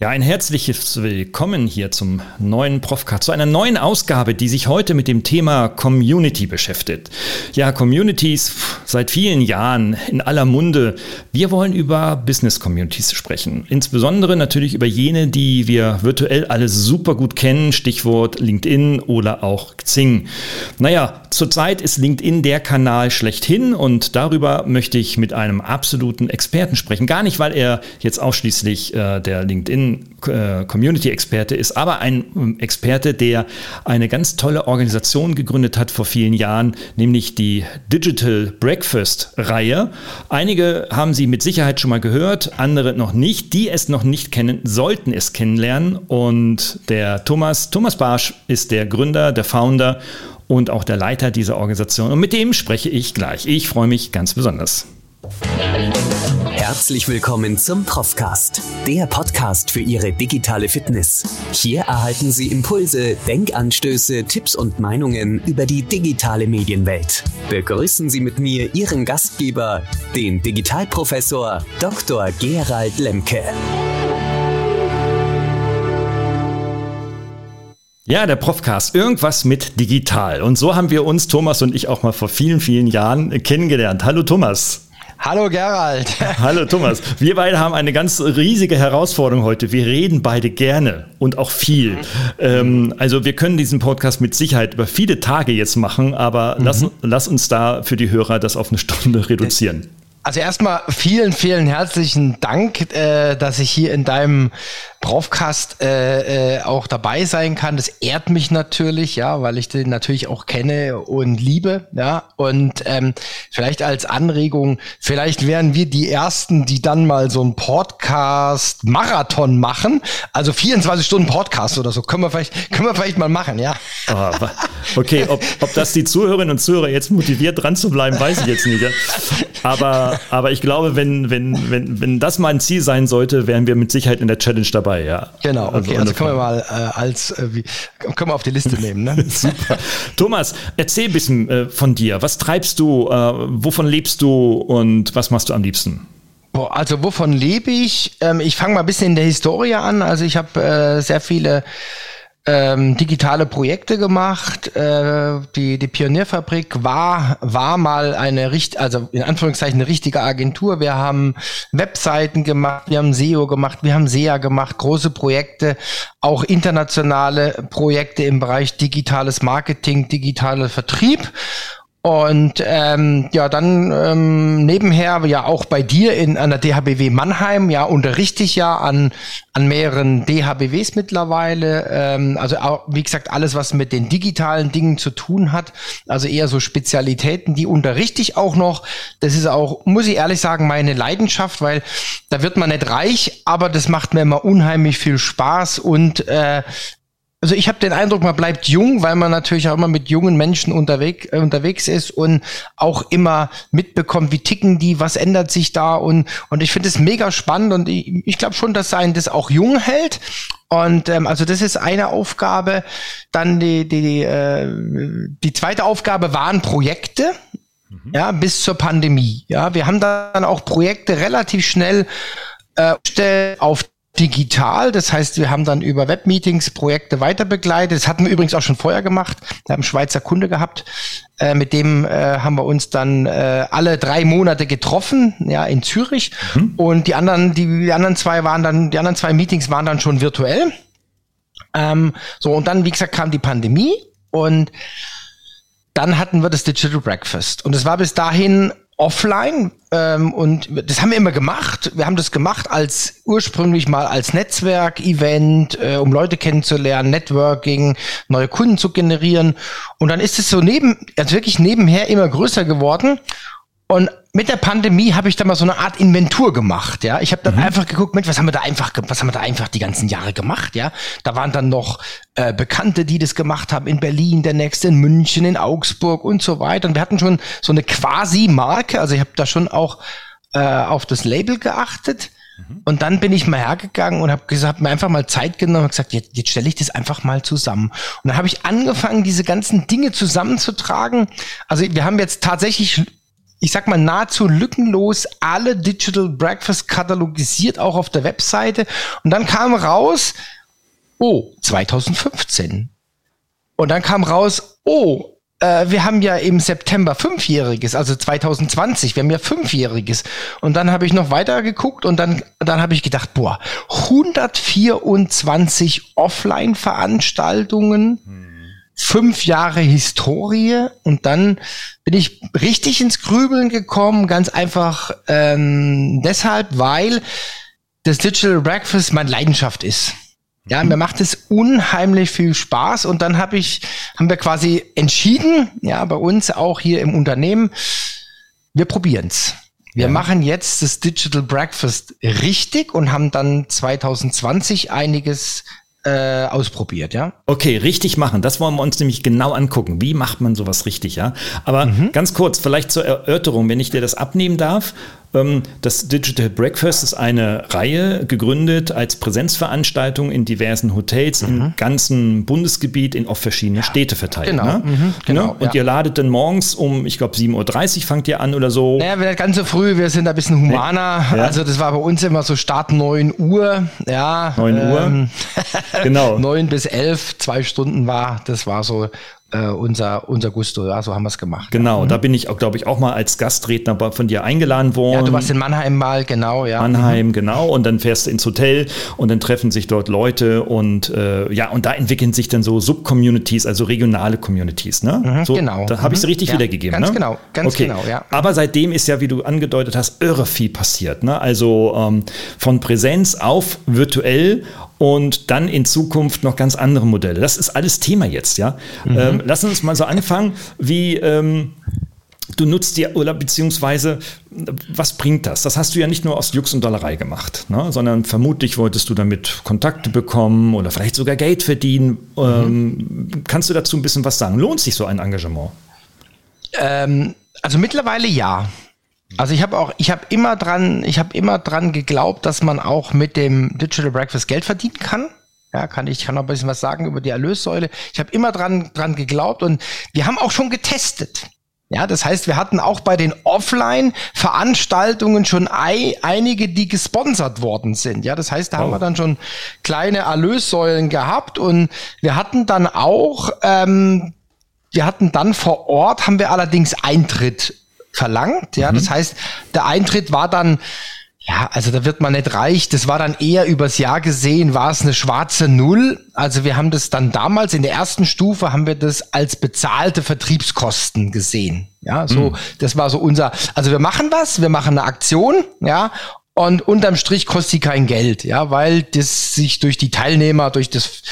Ja, ein herzliches Willkommen hier zum neuen Profcast, zu einer neuen Ausgabe, die sich heute mit dem Thema Community beschäftigt. Ja, Communities seit vielen Jahren in aller Munde. Wir wollen über Business Communities sprechen. Insbesondere natürlich über jene, die wir virtuell alle super gut kennen, Stichwort LinkedIn oder auch Xing. Naja, zurzeit ist LinkedIn der Kanal schlechthin und darüber möchte ich mit einem absoluten Experten sprechen. Gar nicht, weil er jetzt ausschließlich äh, der LinkedIn Community-Experte ist, aber ein ähm, Experte, der eine ganz tolle Organisation gegründet hat vor vielen Jahren, nämlich die Digital Breakfast-Reihe. Einige haben sie mit Sicherheit schon mal gehört, andere noch nicht. Die es noch nicht kennen, sollten es kennenlernen. Und der Thomas, Thomas Barsch ist der Gründer, der Founder und auch der Leiter dieser Organisation. Und mit dem spreche ich gleich. Ich freue mich ganz besonders. Herzlich willkommen zum Profcast, der Podcast für Ihre digitale Fitness. Hier erhalten Sie Impulse, Denkanstöße, Tipps und Meinungen über die digitale Medienwelt. Begrüßen Sie mit mir Ihren Gastgeber, den Digitalprofessor Dr. Gerald Lemke. Ja, der Profcast, irgendwas mit digital. Und so haben wir uns, Thomas und ich, auch mal vor vielen, vielen Jahren kennengelernt. Hallo Thomas. Hallo Gerald. Hallo Thomas. Wir beide haben eine ganz riesige Herausforderung heute. Wir reden beide gerne und auch viel. Mhm. Ähm, also wir können diesen Podcast mit Sicherheit über viele Tage jetzt machen, aber mhm. lass, lass uns da für die Hörer das auf eine Stunde reduzieren. Also erstmal vielen, vielen herzlichen Dank, äh, dass ich hier in deinem Profcast äh, äh, auch dabei sein kann. Das ehrt mich natürlich, ja, weil ich den natürlich auch kenne und liebe, ja. Und ähm, vielleicht als Anregung, vielleicht wären wir die ersten, die dann mal so einen Podcast-Marathon machen. Also 24 Stunden Podcast oder so. Können wir vielleicht, können wir vielleicht mal machen, ja. Oh, okay, ob, ob das die Zuhörerinnen und Zuhörer jetzt motiviert dran zu bleiben, weiß ich jetzt nicht. Ja? Aber, aber ich glaube, wenn, wenn, wenn, wenn das mein Ziel sein sollte, wären wir mit Sicherheit in der Challenge dabei dabei, ja. Genau, okay, also, also können wir mal äh, als, äh, wie, können wir auf die Liste nehmen, ne? Super. Thomas, erzähl ein bisschen äh, von dir. Was treibst du, äh, wovon lebst du und was machst du am liebsten? Also wovon lebe ich? Ähm, ich fange mal ein bisschen in der Historie an. Also ich habe äh, sehr viele ähm, digitale Projekte gemacht. Äh, die, die Pionierfabrik war, war mal eine richt, also in Anführungszeichen eine richtige Agentur. Wir haben Webseiten gemacht, wir haben SEO gemacht, wir haben SEA gemacht, große Projekte, auch internationale Projekte im Bereich digitales Marketing, digitaler Vertrieb. Und ähm, ja, dann ähm, nebenher ja auch bei dir in an der DHBW Mannheim, ja, unterrichte ich ja an, an mehreren DHBWs mittlerweile. Ähm, also auch, wie gesagt, alles, was mit den digitalen Dingen zu tun hat. Also eher so Spezialitäten, die unterrichte ich auch noch. Das ist auch, muss ich ehrlich sagen, meine Leidenschaft, weil da wird man nicht reich, aber das macht mir immer unheimlich viel Spaß und äh, also ich habe den Eindruck, man bleibt jung, weil man natürlich auch immer mit jungen Menschen unterwegs, äh, unterwegs ist und auch immer mitbekommt, wie ticken die, was ändert sich da und, und ich finde es mega spannend und ich, ich glaube schon, dass einen das auch jung hält. Und ähm, also das ist eine Aufgabe. Dann die, die, äh, die zweite Aufgabe waren Projekte. Mhm. Ja, bis zur Pandemie. Ja, wir haben dann auch Projekte relativ schnell äh, auf digital. Das heißt, wir haben dann über Webmeetings Projekte weiter begleitet. Das hatten wir übrigens auch schon vorher gemacht. Wir haben einen Schweizer Kunde gehabt. Äh, mit dem äh, haben wir uns dann äh, alle drei Monate getroffen, ja, in Zürich. Mhm. Und die anderen, die, die anderen zwei waren dann, die anderen zwei Meetings waren dann schon virtuell. Ähm, so, und dann, wie gesagt, kam die Pandemie und dann hatten wir das Digital Breakfast. Und es war bis dahin offline ähm, und das haben wir immer gemacht. Wir haben das gemacht als ursprünglich mal als Netzwerk-Event, äh, um Leute kennenzulernen, Networking, neue Kunden zu generieren. Und dann ist es so neben, also wirklich nebenher immer größer geworden. Und mit der Pandemie habe ich da mal so eine Art Inventur gemacht, ja. Ich habe dann mhm. einfach geguckt, Mensch, was haben wir da einfach, was haben wir da einfach die ganzen Jahre gemacht, ja. Da waren dann noch äh, Bekannte, die das gemacht haben in Berlin, der nächste in München, in Augsburg und so weiter. Und wir hatten schon so eine quasi Marke, also ich habe da schon auch äh, auf das Label geachtet. Mhm. Und dann bin ich mal hergegangen und habe gesagt, mir einfach mal Zeit genommen und gesagt, jetzt, jetzt stelle ich das einfach mal zusammen. Und dann habe ich angefangen, diese ganzen Dinge zusammenzutragen. Also wir haben jetzt tatsächlich ich sag mal, nahezu lückenlos alle Digital Breakfast katalogisiert, auch auf der Webseite. Und dann kam raus, oh, 2015. Und dann kam raus, oh, äh, wir haben ja im September Fünfjähriges, also 2020, wir haben ja Fünfjähriges. Und dann habe ich noch weiter geguckt und dann, dann habe ich gedacht, boah, 124 Offline-Veranstaltungen. Hm fünf Jahre Historie und dann bin ich richtig ins Grübeln gekommen, ganz einfach ähm, deshalb, weil das Digital Breakfast meine Leidenschaft ist. Ja, mir macht es unheimlich viel Spaß und dann habe ich, haben wir quasi entschieden, ja, bei uns auch hier im Unternehmen, wir probieren's. Wir ja. machen jetzt das Digital Breakfast richtig und haben dann 2020 einiges äh, ausprobiert, ja. Okay, richtig machen. Das wollen wir uns nämlich genau angucken. Wie macht man sowas richtig, ja? Aber mhm. ganz kurz, vielleicht zur Erörterung, wenn ich dir das abnehmen darf. Ähm, das Digital Breakfast ist eine Reihe gegründet als Präsenzveranstaltung in diversen Hotels mhm. im ganzen Bundesgebiet in auf verschiedene ja. Städte verteilt. Genau, ne? mhm, genau. Ne? Und ja. ihr ladet dann morgens um, ich glaube, 7.30 Uhr fangt ihr an oder so. Naja, wir ganz so früh, wir sind ein bisschen humaner. Ja. Also das war bei uns immer so Start 9 Uhr. Ja, 9 Uhr. Ähm, genau. 9 bis 11, zwei Stunden war, das war so äh, unser, unser Gusto. Ja, so haben wir es gemacht. Genau, mhm. da bin ich auch, glaube ich, auch mal als Gastredner von dir eingeladen worden. Ja, du warst in Mannheim mal, genau, ja. Mannheim, mhm. genau. Und dann fährst du ins Hotel und dann treffen sich dort Leute und äh, ja, und da entwickeln sich dann so Subcommunities, also regionale Communities, ne? Mhm, so, genau. Da habe ich es mhm. richtig ja, wiedergegeben, ganz ne? genau, ganz okay. genau, ja. Aber seitdem ist ja, wie du angedeutet hast, irre viel passiert, ne? Also ähm, von Präsenz auf virtuell und dann in Zukunft noch ganz andere Modelle. Das ist alles Thema jetzt, ja. Mhm. Ähm, lass uns mal so anfangen, wie ähm, du nutzt dir oder beziehungsweise was bringt das? Das hast du ja nicht nur aus Jux und Dollerei gemacht, ne? sondern vermutlich wolltest du damit Kontakte bekommen oder vielleicht sogar Geld verdienen. Mhm. Ähm, kannst du dazu ein bisschen was sagen? Lohnt sich so ein Engagement? Ähm, also mittlerweile ja. Also ich habe auch, ich habe immer dran, ich habe immer dran geglaubt, dass man auch mit dem Digital Breakfast Geld verdienen kann. Ja, kann ich kann noch ein bisschen was sagen über die Erlössäule. Ich habe immer dran dran geglaubt und wir haben auch schon getestet. Ja, das heißt, wir hatten auch bei den Offline-Veranstaltungen schon ei, einige, die gesponsert worden sind. Ja, das heißt, da oh. haben wir dann schon kleine Erlössäulen gehabt und wir hatten dann auch, ähm, wir hatten dann vor Ort, haben wir allerdings Eintritt verlangt. Ja, mhm. das heißt, der Eintritt war dann ja, also da wird man nicht reich. Das war dann eher übers Jahr gesehen, war es eine schwarze Null. Also wir haben das dann damals in der ersten Stufe haben wir das als bezahlte Vertriebskosten gesehen. Ja, so, mhm. das war so unser, also wir machen was, wir machen eine Aktion, ja, und unterm Strich kostet sie kein Geld, ja, weil das sich durch die Teilnehmer, durch das,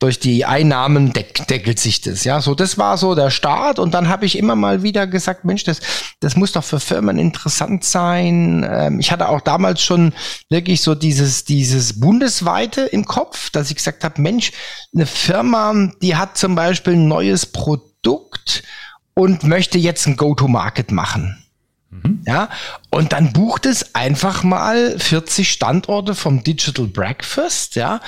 durch die Einnahmen deck, deckelt sich das, ja. So, das war so der Start. Und dann habe ich immer mal wieder gesagt, Mensch, das, das muss doch für Firmen interessant sein. Ähm, ich hatte auch damals schon wirklich so dieses, dieses bundesweite im Kopf, dass ich gesagt habe, Mensch, eine Firma, die hat zum Beispiel ein neues Produkt und möchte jetzt ein Go-to-Market machen. Mhm. Ja, und dann bucht es einfach mal 40 Standorte vom Digital Breakfast, ja.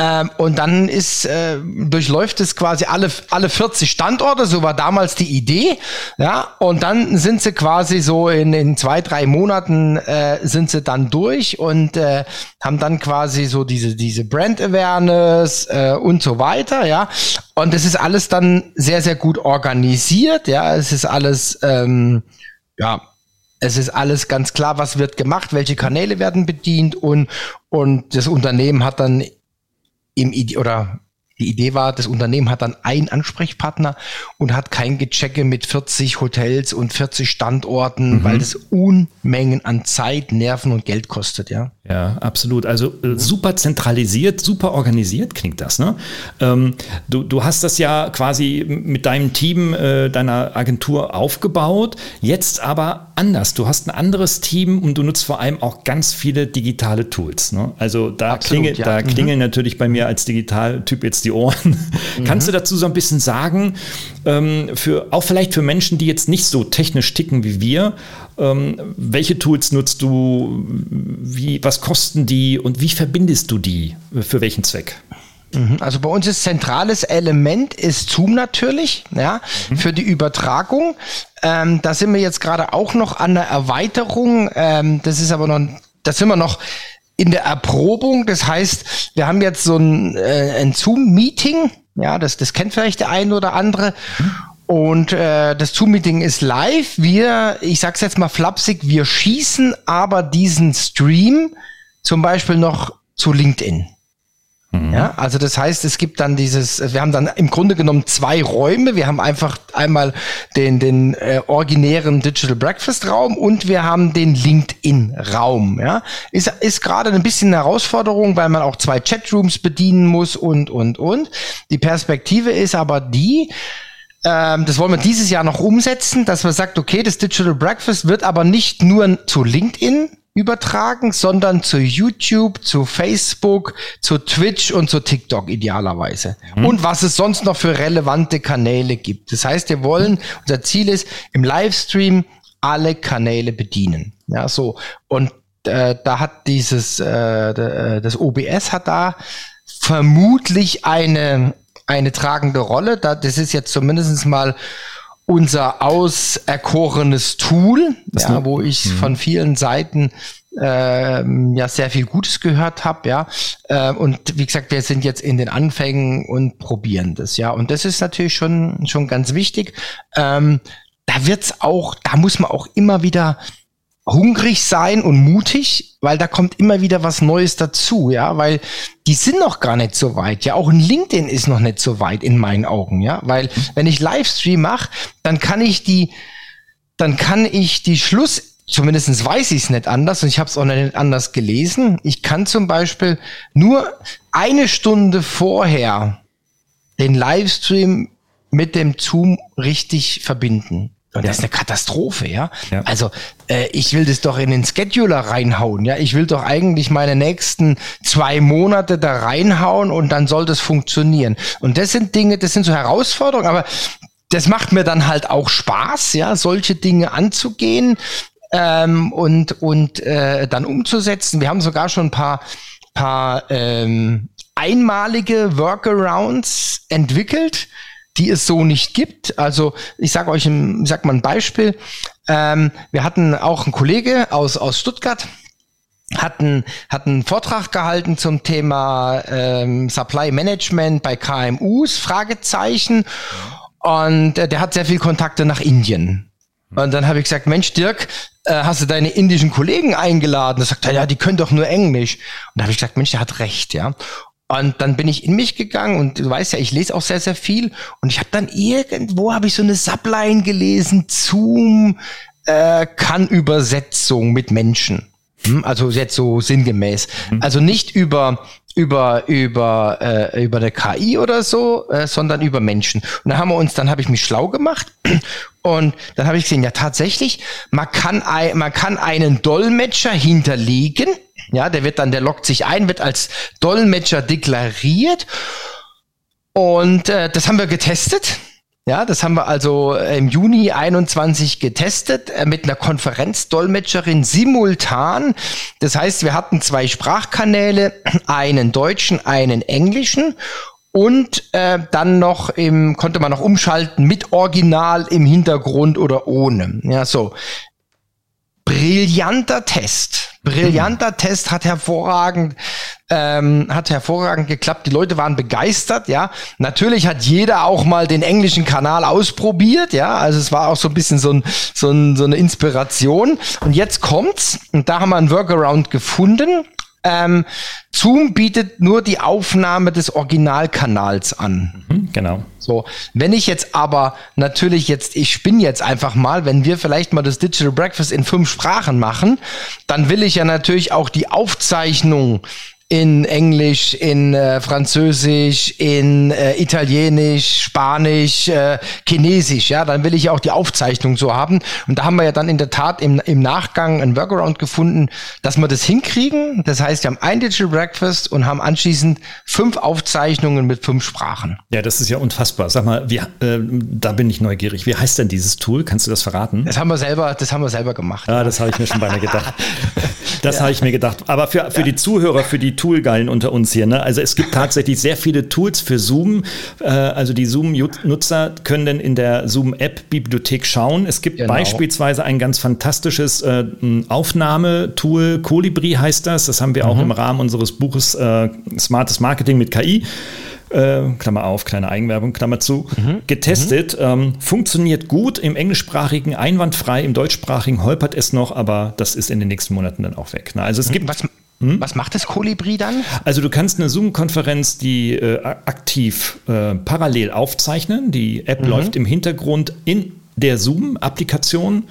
Ähm, und dann ist, äh, durchläuft es quasi alle, alle 40 Standorte, so war damals die Idee, ja. Und dann sind sie quasi so in, in zwei, drei Monaten äh, sind sie dann durch und äh, haben dann quasi so diese, diese Brand Awareness äh, und so weiter, ja. Und das ist alles dann sehr, sehr gut organisiert, ja. Es ist alles, ähm, ja, es ist alles ganz klar, was wird gemacht, welche Kanäle werden bedient und, und das Unternehmen hat dann im Ide oder die Idee war, das Unternehmen hat dann einen Ansprechpartner und hat kein Gechecke mit 40 Hotels und 40 Standorten, mhm. weil das Unmengen an Zeit, Nerven und Geld kostet, ja. Ja, absolut. Also äh, super zentralisiert, super organisiert klingt das. Ne? Ähm, du, du hast das ja quasi mit deinem Team, äh, deiner Agentur aufgebaut, jetzt aber anders. Du hast ein anderes Team und du nutzt vor allem auch ganz viele digitale Tools. Ne? Also da, Absolut, klingel, ja. da mhm. klingeln natürlich bei mir als Digitaltyp jetzt die Ohren. Mhm. Kannst du dazu so ein bisschen sagen, ähm, für, auch vielleicht für Menschen, die jetzt nicht so technisch ticken wie wir, ähm, welche Tools nutzt du? Wie, was kosten die und wie verbindest du die? Für welchen Zweck? Mhm. Also bei uns ist zentrales Element ist Zoom natürlich, ja, mhm. für die Übertragung. Ähm, da sind wir jetzt gerade auch noch an der Erweiterung. Ähm, das ist aber noch, da sind wir noch in der Erprobung. Das heißt, wir haben jetzt so ein, äh, ein Zoom-Meeting. Ja, das, das kennt vielleicht der eine oder andere. Und äh, das Zoom-Meeting ist live. Wir, ich sag's jetzt mal flapsig, wir schießen aber diesen Stream zum Beispiel noch zu LinkedIn. Mhm. Ja, also das heißt, es gibt dann dieses, wir haben dann im Grunde genommen zwei Räume. Wir haben einfach einmal den, den äh, originären Digital Breakfast Raum und wir haben den LinkedIn Raum. Ja, ist, ist gerade ein bisschen eine Herausforderung, weil man auch zwei Chatrooms bedienen muss und, und, und. Die Perspektive ist aber die, ähm, das wollen wir dieses Jahr noch umsetzen, dass man sagt, okay, das Digital Breakfast wird aber nicht nur zu LinkedIn übertragen, sondern zu YouTube, zu Facebook, zu Twitch und zu TikTok idealerweise. Mhm. Und was es sonst noch für relevante Kanäle gibt. Das heißt, wir wollen, unser Ziel ist, im Livestream alle Kanäle bedienen. Ja, so. Und äh, da hat dieses, äh, äh das OBS hat da vermutlich eine, eine tragende Rolle. Da, das ist jetzt zumindest mal unser auserkorenes Tool, ja, wo ich mhm. von vielen Seiten äh, ja sehr viel Gutes gehört habe, ja. Äh, und wie gesagt, wir sind jetzt in den Anfängen und probieren das, ja. Und das ist natürlich schon schon ganz wichtig. Ähm, da wird's auch, da muss man auch immer wieder hungrig sein und mutig, weil da kommt immer wieder was Neues dazu, ja, weil die sind noch gar nicht so weit, ja, auch ein LinkedIn ist noch nicht so weit in meinen Augen, ja, weil wenn ich Livestream mache, dann kann ich die, dann kann ich die Schluss, zumindestens weiß ich es nicht anders und ich habe es auch nicht anders gelesen, ich kann zum Beispiel nur eine Stunde vorher den Livestream mit dem Zoom richtig verbinden. Und das ist eine Katastrophe, ja. ja. Also äh, ich will das doch in den Scheduler reinhauen, ja. Ich will doch eigentlich meine nächsten zwei Monate da reinhauen und dann soll das funktionieren. Und das sind Dinge, das sind so Herausforderungen, aber das macht mir dann halt auch Spaß, ja, solche Dinge anzugehen ähm, und und äh, dann umzusetzen. Wir haben sogar schon ein paar paar ähm, einmalige Workarounds entwickelt die es so nicht gibt. Also ich sage euch, ein, ich sag mal ein Beispiel. Ähm, wir hatten auch einen Kollege aus, aus Stuttgart, hatten hat einen Vortrag gehalten zum Thema ähm, Supply Management bei KMUs, Fragezeichen. Und äh, der hat sehr viel Kontakte nach Indien. Und dann habe ich gesagt, Mensch, Dirk, äh, hast du deine indischen Kollegen eingeladen? Da sagt er, ja, die können doch nur Englisch. Und da habe ich gesagt, Mensch, der hat recht, ja. Und dann bin ich in mich gegangen und du weißt ja, ich lese auch sehr, sehr viel. Und ich habe dann irgendwo, habe ich so eine Subline gelesen, Zoom äh, kann Übersetzung mit Menschen. Hm? Also jetzt so sinngemäß. Mhm. Also nicht über über über äh, über eine KI oder so, äh, sondern über Menschen. Und dann haben wir uns, dann habe ich mich schlau gemacht und dann habe ich gesehen, ja tatsächlich, man kann man kann einen Dolmetscher hinterlegen ja, der wird dann, der lockt sich ein, wird als Dolmetscher deklariert. Und äh, das haben wir getestet. Ja, das haben wir also im Juni 21 getestet äh, mit einer Konferenzdolmetscherin simultan. Das heißt, wir hatten zwei Sprachkanäle, einen deutschen, einen englischen und äh, dann noch im konnte man noch umschalten mit Original im Hintergrund oder ohne. Ja, so brillanter Test. Brillanter Test, hat hervorragend, ähm, hat hervorragend geklappt. Die Leute waren begeistert, ja. Natürlich hat jeder auch mal den englischen Kanal ausprobiert, ja. Also es war auch so ein bisschen so, ein, so, ein, so eine Inspiration. Und jetzt kommt's, und da haben wir einen Workaround gefunden. Ähm, Zoom bietet nur die Aufnahme des Originalkanals an. Mhm, genau. So, wenn ich jetzt aber natürlich jetzt, ich spinne jetzt einfach mal, wenn wir vielleicht mal das Digital Breakfast in fünf Sprachen machen, dann will ich ja natürlich auch die Aufzeichnung in Englisch, in äh, Französisch, in äh, Italienisch, Spanisch, äh, Chinesisch, ja, dann will ich ja auch die Aufzeichnung so haben. Und da haben wir ja dann in der Tat im, im Nachgang ein Workaround gefunden, dass wir das hinkriegen. Das heißt, wir haben ein Digital Breakfast und haben anschließend fünf Aufzeichnungen mit fünf Sprachen. Ja, das ist ja unfassbar. Sag mal, wie, äh, da bin ich neugierig. Wie heißt denn dieses Tool? Kannst du das verraten? Das haben wir selber, das haben wir selber gemacht. Ja, das habe ich mir schon beinahe gedacht. Das ja. habe ich mir gedacht. Aber für, für ja. die Zuhörer, für die Toolgeilen unter uns hier. Ne? Also es gibt tatsächlich sehr viele Tools für Zoom. Äh, also die Zoom-Nutzer können dann in der Zoom-App-Bibliothek schauen. Es gibt genau. beispielsweise ein ganz fantastisches äh, Aufnahmetool, Colibri heißt das. Das haben wir mhm. auch im Rahmen unseres Buches äh, Smartes Marketing mit KI äh, Klammer auf, kleine Eigenwerbung, Klammer zu, mhm. getestet. Mhm. Ähm, funktioniert gut im englischsprachigen, einwandfrei, im deutschsprachigen holpert es noch, aber das ist in den nächsten Monaten dann auch weg. Ne? Also es mhm. gibt. Was, hm? was macht das Kolibri dann? Also du kannst eine Zoom-Konferenz, die äh, aktiv äh, parallel aufzeichnen. Die App mhm. läuft im Hintergrund in der Zoom-Applikation.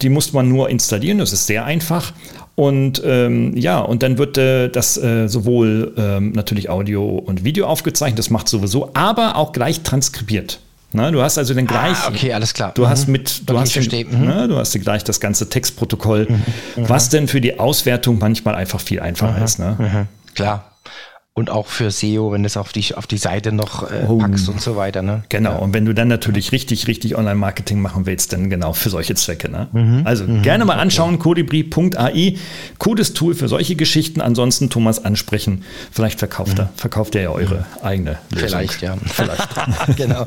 Die muss man nur installieren, das ist sehr einfach. Und ähm, ja, und dann wird äh, das äh, sowohl ähm, natürlich Audio und Video aufgezeichnet, das macht sowieso, aber auch gleich transkribiert. Na, du hast also den gleich. Ah, okay, alles klar. Du mhm. hast mit, du okay, hast, den, mhm. ne, du hast gleich das ganze Textprotokoll, mhm. was denn für die Auswertung manchmal einfach viel einfacher mhm. ist. Ne? Mhm. Klar und auch für SEO, wenn du es auf die, auf die Seite noch äh, oh. packst und so weiter. Ne? Genau, ja. und wenn du dann natürlich richtig, richtig Online-Marketing machen willst, dann genau für solche Zwecke. Ne? Mhm. Also mhm. gerne mal anschauen, okay. colibri.ai, cooles Tool für solche Geschichten. Ansonsten Thomas ansprechen, vielleicht verkauft, mhm. er, verkauft er ja eure mhm. eigene Lösung. Vielleicht, ja. Vielleicht. genau.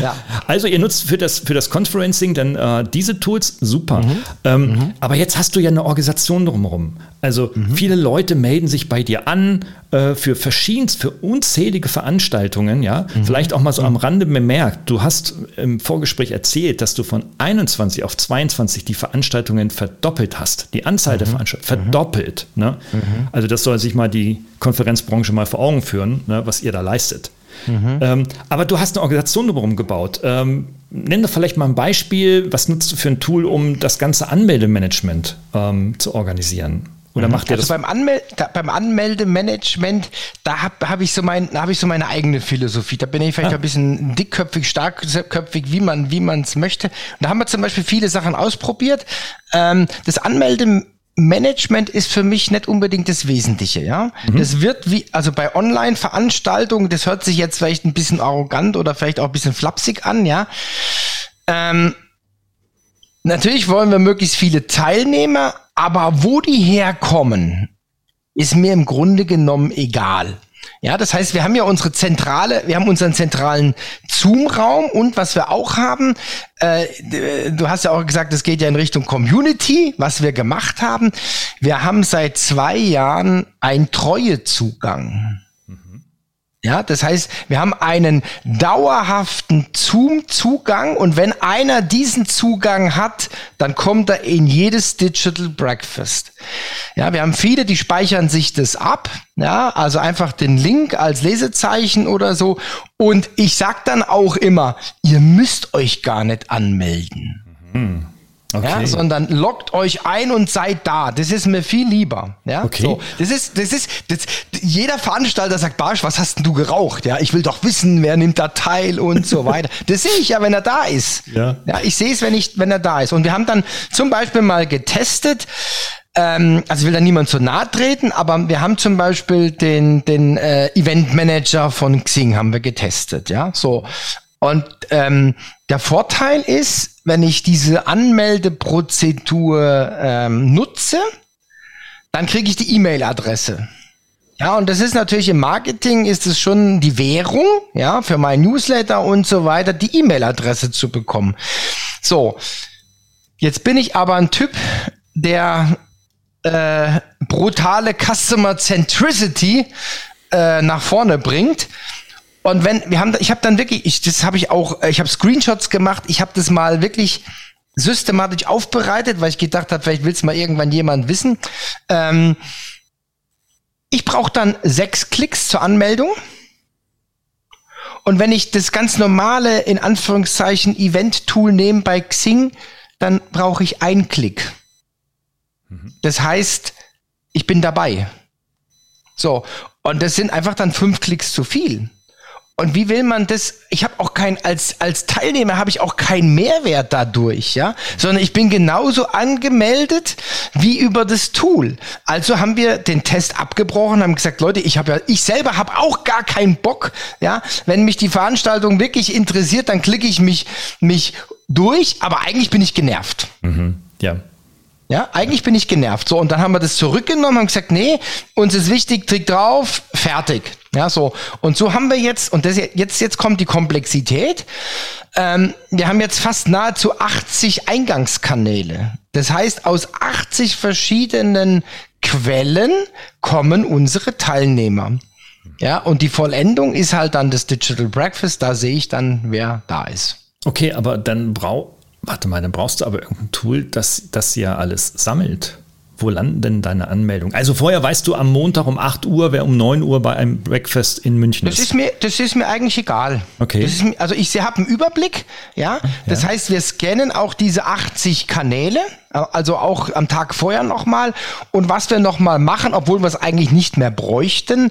Ja. Also ihr nutzt für das, für das Conferencing dann äh, diese Tools, super. Mhm. Ähm, mhm. aber jetzt hast du ja eine Organisation drumherum. Also viele Leute melden sich bei dir an äh, für verschiedenst, für unzählige Veranstaltungen, ja, mhm. vielleicht auch mal so am Rande bemerkt, du hast im Vorgespräch erzählt, dass du von 21 auf 22 die Veranstaltungen verdoppelt hast, die Anzahl mhm. der Veranstaltungen verdoppelt. Ne? Mhm. Also das soll sich mal die Konferenzbranche mal vor Augen führen, ne, was ihr da leistet. Mhm. Ähm, aber du hast eine Organisation drumherum gebaut. Ähm, nenn doch vielleicht mal ein Beispiel, was nutzt du für ein Tool, um das ganze Anmeldemanagement ähm, zu organisieren? Oder mhm. macht ihr also das? Beim, Anmel da, beim Anmeldemanagement, da habe hab ich, so mein, hab ich so meine eigene Philosophie. Da bin ich vielleicht ah. ein bisschen dickköpfig, starkköpfig, wie man wie es möchte. Und da haben wir zum Beispiel viele Sachen ausprobiert. Ähm, das Anmeldemanagement ist für mich nicht unbedingt das Wesentliche, ja. Mhm. Das wird wie, also bei Online-Veranstaltungen, das hört sich jetzt vielleicht ein bisschen arrogant oder vielleicht auch ein bisschen flapsig an, ja. Ähm, natürlich wollen wir möglichst viele Teilnehmer, aber wo die herkommen, ist mir im Grunde genommen egal. Ja, das heißt, wir haben ja unsere zentrale, wir haben unseren zentralen Zoom-Raum und was wir auch haben, äh, du hast ja auch gesagt, es geht ja in Richtung Community, was wir gemacht haben. Wir haben seit zwei Jahren einen Treuezugang. Ja, das heißt, wir haben einen dauerhaften Zoom-Zugang und wenn einer diesen Zugang hat, dann kommt er in jedes Digital Breakfast. Ja, wir haben viele, die speichern sich das ab. Ja, also einfach den Link als Lesezeichen oder so. Und ich sag dann auch immer, ihr müsst euch gar nicht anmelden. Mhm. Okay. Ja, sondern lockt euch ein und seid da. Das ist mir viel lieber. Ja, okay. So, das ist, das ist, das, jeder Veranstalter sagt, Barsch, was hast denn du geraucht? Ja, ich will doch wissen, wer nimmt da teil und so weiter. Das sehe ich ja, wenn er da ist. Ja, ja ich sehe es, wenn ich, wenn er da ist. Und wir haben dann zum Beispiel mal getestet, ähm, also ich will da niemand zu nahe treten, aber wir haben zum Beispiel den, den äh, Event Manager von Xing haben wir getestet, ja, so. Und ähm, der Vorteil ist, wenn ich diese Anmeldeprozedur ähm, nutze, dann kriege ich die E-Mail-Adresse. Ja, und das ist natürlich im Marketing ist es schon die Währung, ja, für mein Newsletter und so weiter, die E-Mail-Adresse zu bekommen. So, jetzt bin ich aber ein Typ, der äh, brutale Customer Centricity äh, nach vorne bringt. Und wenn wir haben, ich habe dann wirklich, ich, das habe ich auch, äh, ich habe Screenshots gemacht. Ich habe das mal wirklich systematisch aufbereitet, weil ich gedacht habe, vielleicht will es mal irgendwann jemand wissen. Ähm, ich brauche dann sechs Klicks zur Anmeldung. Und wenn ich das ganz normale, in Anführungszeichen, Event-Tool nehme bei Xing, dann brauche ich einen Klick. Mhm. Das heißt, ich bin dabei. So, und das sind einfach dann fünf Klicks zu viel. Und wie will man das? Ich habe auch kein als als Teilnehmer habe ich auch keinen Mehrwert dadurch, ja, sondern ich bin genauso angemeldet wie über das Tool. Also haben wir den Test abgebrochen, haben gesagt, Leute, ich habe ja ich selber habe auch gar keinen Bock, ja, wenn mich die Veranstaltung wirklich interessiert, dann klicke ich mich mich durch, aber eigentlich bin ich genervt. Mhm. Ja. Ja, eigentlich bin ich genervt. So, und dann haben wir das zurückgenommen, haben gesagt, nee, uns ist wichtig, Trick drauf, fertig. Ja, so. Und so haben wir jetzt, und das, jetzt, jetzt kommt die Komplexität. Ähm, wir haben jetzt fast nahezu 80 Eingangskanäle. Das heißt, aus 80 verschiedenen Quellen kommen unsere Teilnehmer. Ja, und die Vollendung ist halt dann das Digital Breakfast. Da sehe ich dann, wer da ist. Okay, aber dann brau, warte mal, dann brauchst du aber irgendein Tool, das das ja alles sammelt. Wo landen denn deine Anmeldungen? Also vorher weißt du am Montag um 8 Uhr, wer um 9 Uhr bei einem Breakfast in München das ist. Mir, das ist mir eigentlich egal. Okay. Mir, also ich habe einen Überblick, ja. Das ja. heißt, wir scannen auch diese 80 Kanäle, also auch am Tag vorher nochmal. Und was wir nochmal machen, obwohl wir es eigentlich nicht mehr bräuchten,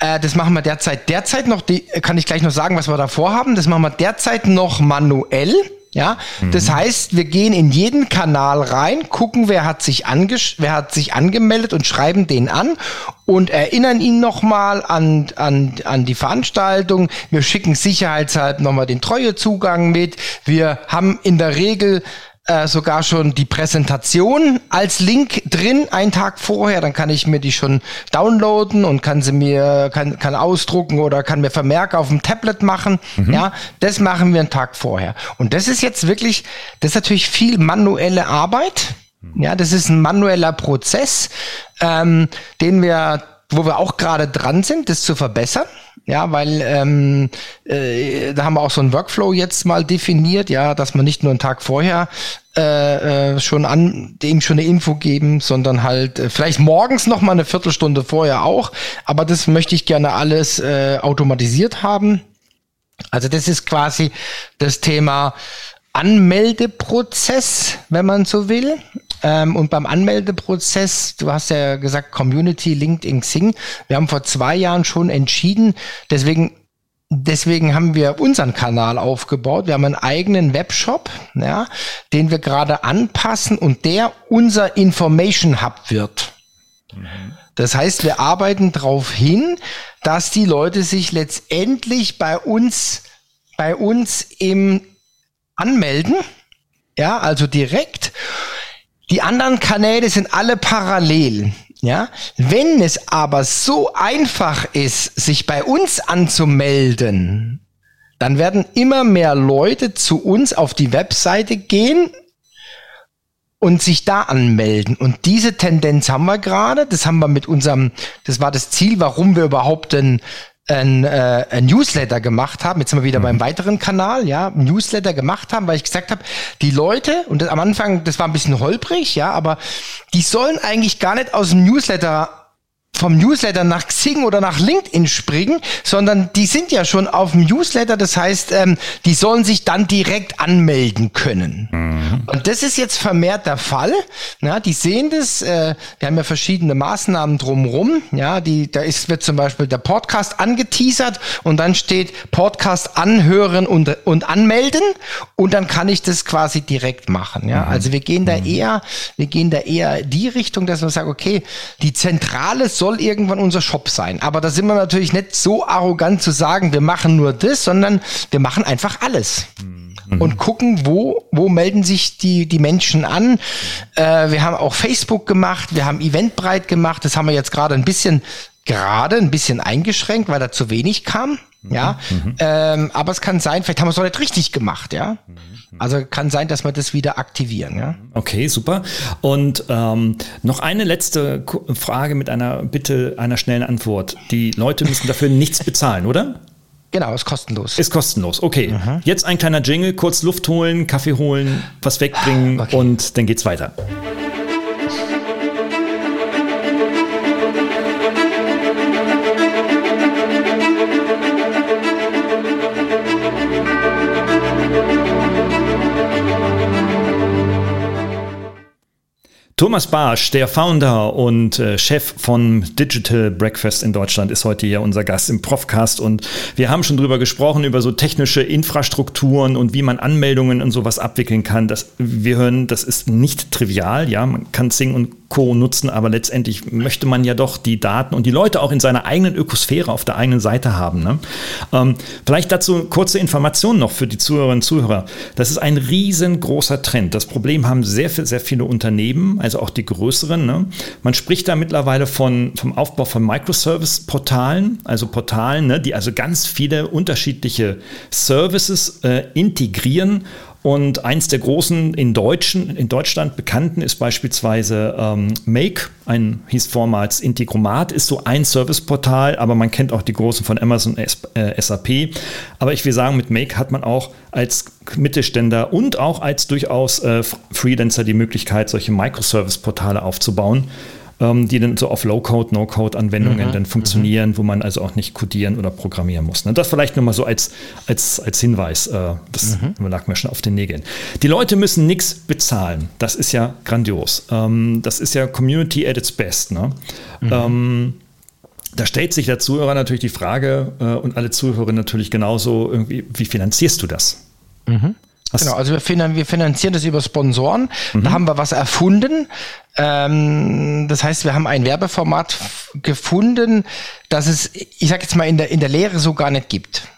äh, das machen wir derzeit. Derzeit noch, die, kann ich gleich noch sagen, was wir da vorhaben. Das machen wir derzeit noch manuell. Ja, mhm. das heißt, wir gehen in jeden Kanal rein, gucken, wer hat sich wer hat sich angemeldet und schreiben den an und erinnern ihn nochmal an, an, an die Veranstaltung. Wir schicken sicherheitshalber nochmal den Treuezugang mit. Wir haben in der Regel äh, sogar schon die Präsentation als Link drin, einen Tag vorher, dann kann ich mir die schon downloaden und kann sie mir, kann, kann ausdrucken oder kann mir Vermerke auf dem Tablet machen. Mhm. Ja, das machen wir einen Tag vorher. Und das ist jetzt wirklich, das ist natürlich viel manuelle Arbeit. Ja, das ist ein manueller Prozess, ähm, den wir, wo wir auch gerade dran sind, das zu verbessern. Ja, weil ähm, äh, da haben wir auch so einen Workflow jetzt mal definiert, ja, dass man nicht nur einen Tag vorher äh, äh, schon an dem schon eine Info geben, sondern halt äh, vielleicht morgens noch mal eine Viertelstunde vorher auch. Aber das möchte ich gerne alles äh, automatisiert haben. Also das ist quasi das Thema Anmeldeprozess, wenn man so will. Ähm, und beim Anmeldeprozess, du hast ja gesagt, Community, LinkedIn, Xing. Wir haben vor zwei Jahren schon entschieden, deswegen Deswegen haben wir unseren Kanal aufgebaut. Wir haben einen eigenen Webshop, ja, den wir gerade anpassen und der unser Information Hub wird. Mhm. Das heißt, wir arbeiten darauf hin, dass die Leute sich letztendlich bei uns, bei uns im anmelden. Ja, also direkt. Die anderen Kanäle sind alle parallel. Ja, wenn es aber so einfach ist, sich bei uns anzumelden, dann werden immer mehr Leute zu uns auf die Webseite gehen und sich da anmelden. Und diese Tendenz haben wir gerade. Das haben wir mit unserem, das war das Ziel, warum wir überhaupt denn ein, äh, ein Newsletter gemacht haben, jetzt sind wir wieder mhm. beim weiteren Kanal, ja, Newsletter gemacht haben, weil ich gesagt habe, die Leute, und am Anfang, das war ein bisschen holprig, ja, aber die sollen eigentlich gar nicht aus dem Newsletter vom Newsletter nach Xing oder nach LinkedIn springen, sondern die sind ja schon auf dem Newsletter. Das heißt, ähm, die sollen sich dann direkt anmelden können. Mhm. Und das ist jetzt vermehrt der Fall. Na, die sehen das. Äh, wir haben ja verschiedene Maßnahmen drumherum. Ja, die, da ist, wird zum Beispiel der Podcast angeteasert und dann steht Podcast anhören und, und anmelden und dann kann ich das quasi direkt machen. Ja, mhm. also wir gehen da mhm. eher, wir gehen da eher die Richtung, dass man sagt, okay, die zentrale soll soll irgendwann unser Shop sein. Aber da sind wir natürlich nicht so arrogant zu sagen, wir machen nur das, sondern wir machen einfach alles. Mhm. Und gucken, wo, wo melden sich die, die Menschen an. Äh, wir haben auch Facebook gemacht, wir haben Eventbreit gemacht, das haben wir jetzt gerade ein bisschen gerade ein bisschen eingeschränkt, weil da zu wenig kam. Ja, mhm. ähm, aber es kann sein, vielleicht haben wir es noch nicht richtig gemacht, ja. Mhm. Also kann sein, dass wir das wieder aktivieren, ja. Okay, super. Und ähm, noch eine letzte Frage mit einer Bitte einer schnellen Antwort. Die Leute müssen dafür nichts bezahlen, oder? Genau, ist kostenlos. Ist kostenlos, okay. Mhm. Jetzt ein kleiner Jingle, kurz Luft holen, Kaffee holen, was wegbringen okay. und dann geht's weiter. Thomas Barsch, der Founder und äh, Chef von Digital Breakfast in Deutschland, ist heute hier unser Gast im Profcast und wir haben schon drüber gesprochen, über so technische Infrastrukturen und wie man Anmeldungen und sowas abwickeln kann. Das, wir hören, das ist nicht trivial, ja, man kann Sing und Co. nutzen, aber letztendlich möchte man ja doch die Daten und die Leute auch in seiner eigenen Ökosphäre auf der eigenen Seite haben. Ne? Ähm, vielleicht dazu kurze Informationen noch für die Zuhörerinnen und Zuhörer. Das ist ein riesengroßer Trend. Das Problem haben sehr, sehr viele Unternehmen, also auch die größeren. Ne? Man spricht da mittlerweile von, vom Aufbau von Microservice-Portalen, also Portalen, ne, die also ganz viele unterschiedliche Services äh, integrieren und eins der großen in, Deutschen, in Deutschland bekannten ist beispielsweise ähm, Make, ein hieß vormals Integromat, ist so ein Serviceportal, aber man kennt auch die großen von Amazon, äh, SAP. Aber ich will sagen, mit Make hat man auch als Mittelständler und auch als durchaus äh, Freelancer die Möglichkeit, solche Microservice-Portale aufzubauen ähm, die dann so auf Low-Code, No-Code-Anwendungen mhm. dann funktionieren, mhm. wo man also auch nicht codieren oder programmieren muss. Ne? Das vielleicht nur mal so als, als, als Hinweis. Äh, das mhm. lag mir schon auf den Nägeln. Die Leute müssen nichts bezahlen. Das ist ja grandios. Ähm, das ist ja Community at its best. Ne? Mhm. Ähm, da stellt sich der Zuhörer natürlich die Frage äh, und alle Zuhörer natürlich genauso irgendwie, wie finanzierst du das? Mhm. Was? Genau, also wir, finanzieren das über Sponsoren. Mhm. Da haben wir was erfunden. Ähm, das heißt, wir haben ein Werbeformat gefunden, das es, ich sag jetzt mal, in der, in der Lehre so gar nicht gibt.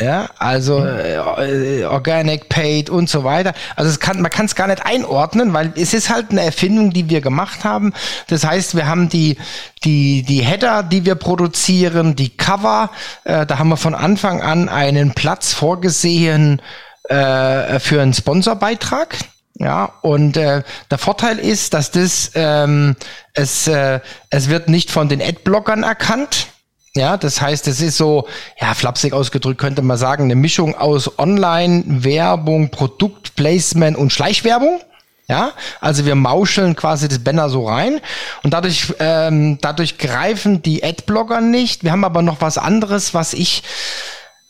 Ja, also äh, Organic, Paid und so weiter. Also es kann, man kann es gar nicht einordnen, weil es ist halt eine Erfindung, die wir gemacht haben. Das heißt, wir haben die, die, die Header, die wir produzieren, die Cover, äh, da haben wir von Anfang an einen Platz vorgesehen, äh, für einen Sponsorbeitrag. Ja, und äh, der Vorteil ist, dass das ähm, es, äh, es wird nicht von den Adblockern erkannt. Ja, das heißt, es ist so, ja, flapsig ausgedrückt könnte man sagen, eine Mischung aus Online-Werbung, Produktplacement und Schleichwerbung. Ja, also wir mauscheln quasi das Banner so rein und dadurch, ähm, dadurch greifen die Adblocker nicht. Wir haben aber noch was anderes, was ich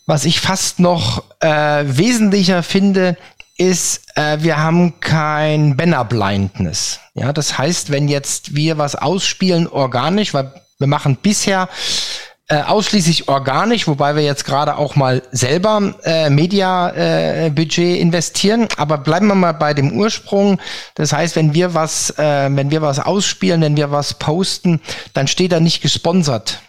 was ich fast noch äh, wesentlicher finde, ist, äh, wir haben kein Banner Blindness. Ja, das heißt, wenn jetzt wir was ausspielen organisch, weil wir machen bisher äh, ausschließlich organisch, wobei wir jetzt gerade auch mal selber äh, Media-Budget äh, investieren. Aber bleiben wir mal bei dem Ursprung. Das heißt, wenn wir was, äh, wenn wir was ausspielen, wenn wir was posten, dann steht da nicht gesponsert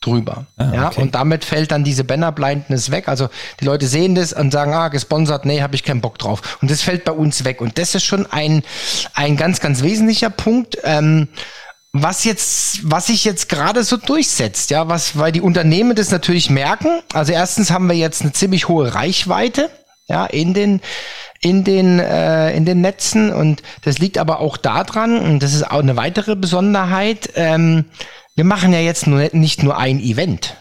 drüber. Ah, ja, und damit fällt dann diese Banner Blindness weg. Also die Leute sehen das und sagen, ah, gesponsert, nee, habe ich keinen Bock drauf. Und das fällt bei uns weg. Und das ist schon ein, ein ganz, ganz wesentlicher Punkt. Ähm, was jetzt, was sich jetzt gerade so durchsetzt, ja, was, weil die Unternehmen das natürlich merken. Also erstens haben wir jetzt eine ziemlich hohe Reichweite, ja, in den, in den, äh, in den Netzen und das liegt aber auch daran, und das ist auch eine weitere Besonderheit, ähm, wir machen ja jetzt nur, nicht nur ein Event.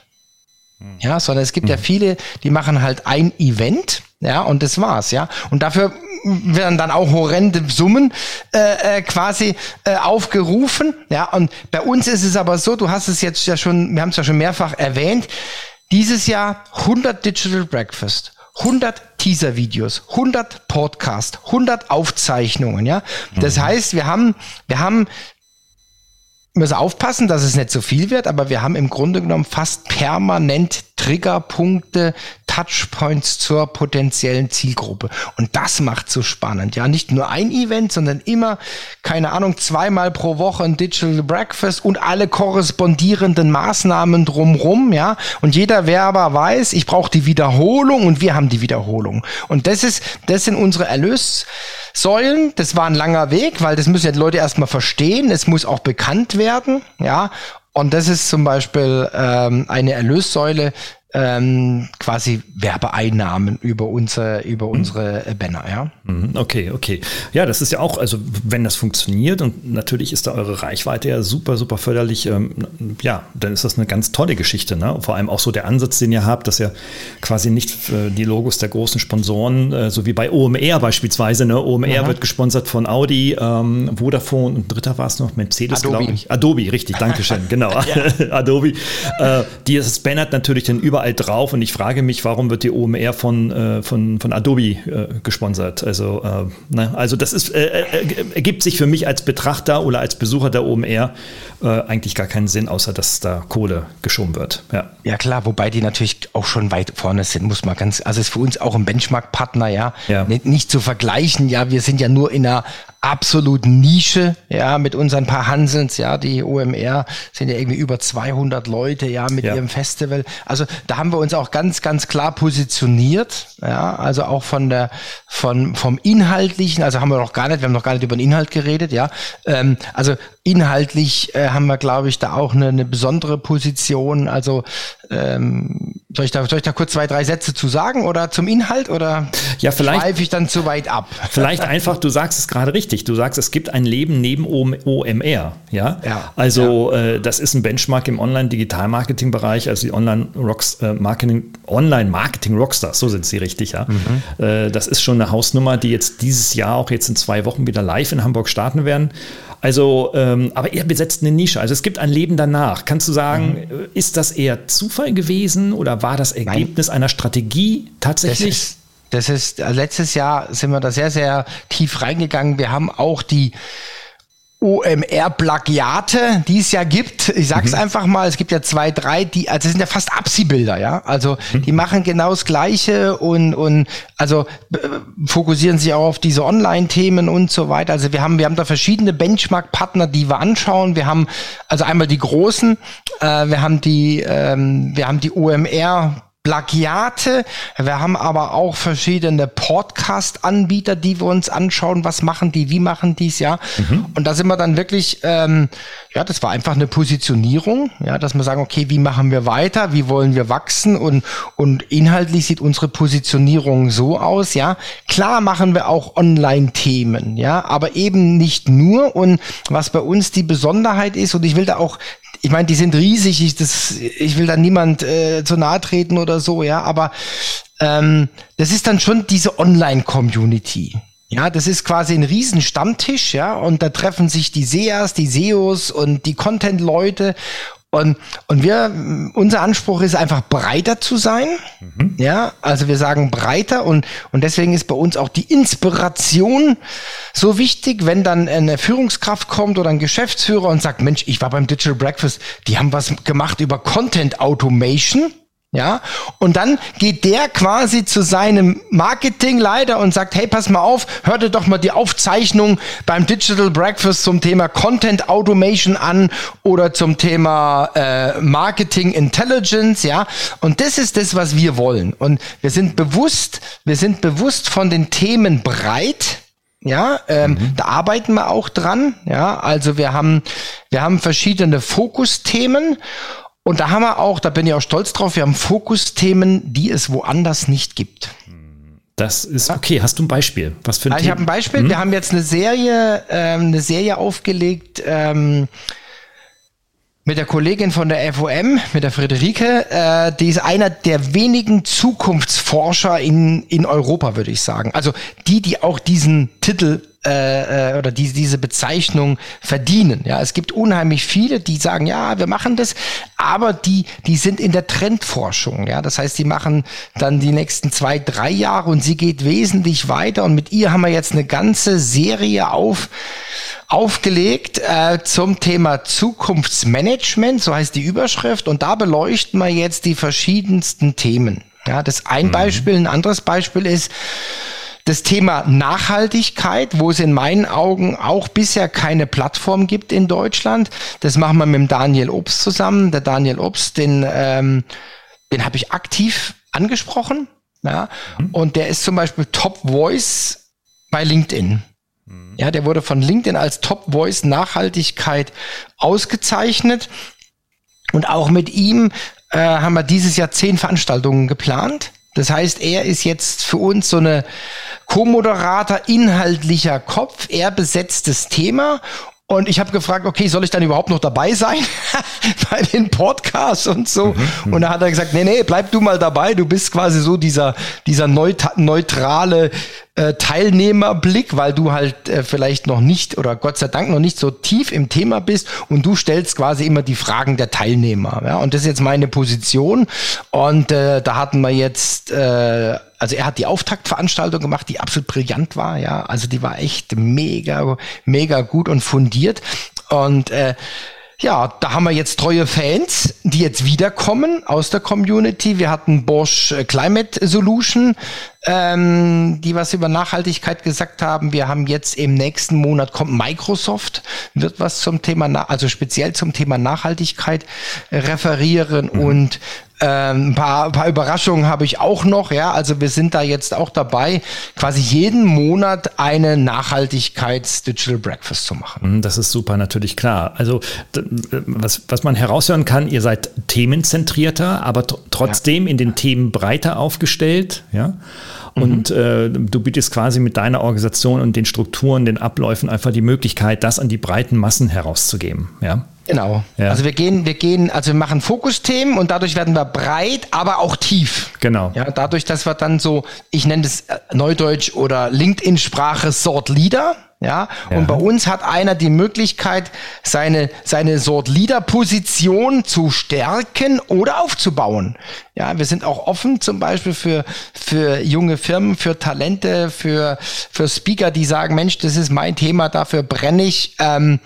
Hm. Ja, sondern es gibt mhm. ja hm. viele, die machen halt ein Event, ja, und das war's, ja. Und dafür werden dann auch horrende Summen äh, äh, quasi äh, aufgerufen, ja. Und bei uns ist es aber so, du hast es jetzt ja schon, wir haben es ja schon mehrfach erwähnt, dieses Jahr 100 Digital Breakfast. 100 Teaser-Videos, 100 Podcast, 100 Aufzeichnungen, ja. Das mhm. heißt, wir haben, wir haben müssen aufpassen, dass es nicht so viel wird, aber wir haben im Grunde genommen fast permanent Triggerpunkte, Touchpoints zur potenziellen Zielgruppe. Und das macht so spannend. Ja, nicht nur ein Event, sondern immer, keine Ahnung, zweimal pro Woche ein Digital Breakfast und alle korrespondierenden Maßnahmen drumrum. Ja, und jeder Werber weiß, ich brauche die Wiederholung und wir haben die Wiederholung. Und das ist, das sind unsere Erlössäulen. Das war ein langer Weg, weil das müssen ja die Leute erstmal verstehen. Es muss auch bekannt werden. Ja, und das ist zum Beispiel ähm, eine Erlössäule, ähm, quasi Werbeeinnahmen über unsere, über mhm. unsere Banner, ja. Mhm, okay, okay. Ja, das ist ja auch, also wenn das funktioniert und natürlich ist da eure Reichweite ja super, super förderlich, ähm, ja, dann ist das eine ganz tolle Geschichte, ne? Vor allem auch so der Ansatz, den ihr habt, dass ihr quasi nicht äh, die Logos der großen Sponsoren, äh, so wie bei OMR beispielsweise, ne? OMR mhm. wird gesponsert von Audi, ähm, Vodafone und dritter war es noch, Mercedes, glaube ich. Adobe, richtig, Dankeschön, genau. Adobe. Äh, die das bannert natürlich dann über überall drauf und ich frage mich, warum wird die OMR von, äh, von, von Adobe äh, gesponsert? Also, äh, ne? also das ist, äh, äh, ergibt sich für mich als Betrachter oder als Besucher der OMR äh, eigentlich gar keinen Sinn, außer dass da Kohle geschoben wird. Ja. ja klar, wobei die natürlich auch schon weit vorne sind, muss man ganz, also ist für uns auch ein Benchmark-Partner, ja, ja. Nicht, nicht zu vergleichen, ja, wir sind ja nur in einer absolut Nische, ja, mit unseren paar Hansens, ja, die OMR sind ja irgendwie über 200 Leute, ja, mit ja. ihrem Festival. Also da haben wir uns auch ganz, ganz klar positioniert, ja, also auch von der, von, vom Inhaltlichen, also haben wir noch gar nicht, wir haben noch gar nicht über den Inhalt geredet, ja, ähm, also inhaltlich äh, haben wir, glaube ich, da auch eine, eine besondere Position, also ähm, soll, ich da, soll ich da kurz zwei, drei Sätze zu sagen oder zum Inhalt oder ja, vielleicht, schweife ich dann zu weit ab? Vielleicht einfach, du sagst es gerade richtig, du sagst, es gibt ein Leben neben OMR. Ja, ja also ja. Äh, das ist ein Benchmark im Online-Digital-Marketing-Bereich, also die Online-Marketing, äh, Online-Marketing-Rockstars, so sind sie richtig, ja. Mhm. Äh, das ist schon eine Hausnummer, die jetzt dieses Jahr auch jetzt in zwei Wochen wieder live in Hamburg starten werden. Also, ähm, aber er besetzt eine Nische. Also es gibt ein Leben danach. Kannst du sagen, mhm. ist das eher Zufall gewesen oder war das Ergebnis Nein. einer Strategie tatsächlich? Das ist, das ist, äh, letztes Jahr sind wir da sehr, sehr tief reingegangen. Wir haben auch die OMR-Plagiate, die es ja gibt. Ich sag's mhm. einfach mal, es gibt ja zwei, drei, die, also das sind ja fast Absi-Bilder, ja. Also mhm. die machen genau das Gleiche und, und also fokussieren sich auch auf diese Online-Themen und so weiter. Also wir haben, wir haben da verschiedene Benchmark-Partner, die wir anschauen. Wir haben also einmal die großen, äh, wir haben die, ähm, wir haben die OMR Plagiate. Wir haben aber auch verschiedene Podcast-Anbieter, die wir uns anschauen. Was machen die? Wie machen dies? Ja. Mhm. Und da sind wir dann wirklich, ähm, ja, das war einfach eine Positionierung, ja, dass wir sagen, okay, wie machen wir weiter? Wie wollen wir wachsen? Und, und inhaltlich sieht unsere Positionierung so aus, ja. Klar machen wir auch Online-Themen, ja, aber eben nicht nur. Und was bei uns die Besonderheit ist, und ich will da auch ich meine, die sind riesig, ich, das, ich will da niemand äh, zu nahe treten oder so, ja, aber ähm, das ist dann schon diese Online-Community. Ja, das ist quasi ein Riesenstammtisch, ja, und da treffen sich die SEAs, die SEOs und die Content-Leute und, und wir, unser Anspruch ist einfach breiter zu sein. Mhm. Ja, also wir sagen breiter und, und deswegen ist bei uns auch die Inspiration so wichtig, wenn dann eine Führungskraft kommt oder ein Geschäftsführer und sagt, Mensch, ich war beim Digital Breakfast, die haben was gemacht über Content Automation. Ja, und dann geht der quasi zu seinem Marketingleiter und sagt, hey, pass mal auf, hört dir doch mal die Aufzeichnung beim Digital Breakfast zum Thema Content Automation an oder zum Thema äh, Marketing Intelligence, ja. Und das ist das, was wir wollen. Und wir sind bewusst, wir sind bewusst von den Themen breit, ja, ähm, mhm. da arbeiten wir auch dran. Ja, also wir haben, wir haben verschiedene Fokusthemen und da haben wir auch, da bin ich auch stolz drauf, wir haben Fokusthemen, die es woanders nicht gibt. Das ist okay. Hast du ein Beispiel? Was für ein also Ich habe ein Beispiel. Hm? Wir haben jetzt eine Serie, ähm, eine Serie aufgelegt. Ähm, mit der Kollegin von der FOM, mit der Friederike, äh, die ist einer der wenigen Zukunftsforscher in, in Europa, würde ich sagen. Also die, die auch diesen Titel äh, äh, oder die, diese Bezeichnung verdienen. Ja, es gibt unheimlich viele, die sagen, ja, wir machen das, aber die, die sind in der Trendforschung. Ja, das heißt, die machen dann die nächsten zwei, drei Jahre und sie geht wesentlich weiter. Und mit ihr haben wir jetzt eine ganze Serie auf aufgelegt äh, zum Thema Zukunftsmanagement, so heißt die Überschrift. Und da beleuchten wir jetzt die verschiedensten Themen. Ja, das ein mhm. Beispiel, ein anderes Beispiel ist, das Thema Nachhaltigkeit, wo es in meinen Augen auch bisher keine Plattform gibt in Deutschland. Das machen wir mit dem Daniel Obst zusammen. Der Daniel Obst, den, ähm, den habe ich aktiv angesprochen. Ja, mhm. und der ist zum Beispiel Top Voice bei LinkedIn. Mhm. Ja, der wurde von LinkedIn als Top Voice Nachhaltigkeit ausgezeichnet. Und auch mit ihm äh, haben wir dieses Jahr zehn Veranstaltungen geplant. Das heißt, er ist jetzt für uns so eine Co-Moderator, inhaltlicher Kopf. Er besetzt das Thema Und ich habe gefragt, okay, soll ich dann überhaupt noch dabei sein bei den Podcasts und so? Mhm, mhm, und da hat er gesagt, nee, nee, bleib du mal dabei. Du bist quasi so dieser, dieser neutrale äh, Teilnehmerblick, weil du halt äh, vielleicht noch nicht oder Gott sei Dank noch nicht so tief im Thema bist und du stellst quasi immer die Fragen der Teilnehmer. Ja? Und das ist jetzt meine Position. Und äh, da hatten wir jetzt äh, also er hat die Auftaktveranstaltung gemacht, die absolut brillant war, ja. Also die war echt mega, mega gut und fundiert. Und äh, ja, da haben wir jetzt treue Fans, die jetzt wiederkommen aus der Community. Wir hatten Bosch Climate Solution, ähm, die was über Nachhaltigkeit gesagt haben. Wir haben jetzt im nächsten Monat kommt Microsoft, wird was zum Thema, also speziell zum Thema Nachhaltigkeit referieren mhm. und ähm, ein, paar, ein paar Überraschungen habe ich auch noch, ja. Also wir sind da jetzt auch dabei, quasi jeden Monat eine Nachhaltigkeits-Digital Breakfast zu machen. Mhm, das ist super, natürlich klar. Also was, was man heraushören kann, ihr seid themenzentrierter, aber trotzdem ja. in den Themen breiter aufgestellt, ja. Und mhm. äh, du bietest quasi mit deiner Organisation und den Strukturen, den Abläufen einfach die Möglichkeit, das an die breiten Massen herauszugeben. Ja. Genau. Ja. Also wir gehen, wir gehen, also wir machen Fokusthemen und dadurch werden wir breit, aber auch tief. Genau. Ja, dadurch, dass wir dann so, ich nenne das äh, Neudeutsch oder LinkedIn-Sprache Sort Leader. Ja? ja, und bei uns hat einer die Möglichkeit, seine, seine Sort Leader-Position zu stärken oder aufzubauen. Ja, wir sind auch offen zum Beispiel für, für junge Firmen, für Talente, für, für Speaker, die sagen, Mensch, das ist mein Thema, dafür brenne ich. Ähm,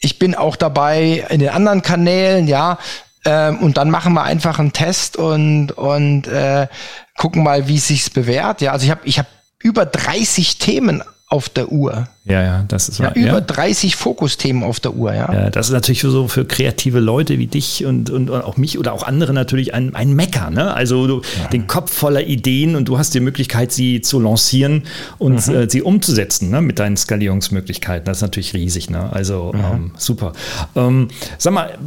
ich bin auch dabei in den anderen Kanälen, ja. Ähm, und dann machen wir einfach einen Test und, und äh, gucken mal, wie es sich bewährt. Ja, also ich habe ich hab über 30 Themen auf der Uhr. Ja, ja, das ist ja, über ja. 30 Fokusthemen auf der Uhr, ja. ja. Das ist natürlich so für kreative Leute wie dich und, und, auch mich oder auch andere natürlich ein, ein Mecker, ne? Also du, ja. den Kopf voller Ideen und du hast die Möglichkeit, sie zu lancieren und mhm. äh, sie umzusetzen, ne? Mit deinen Skalierungsmöglichkeiten. Das ist natürlich riesig, ne? Also mhm. ähm, super. Ähm, sag mal,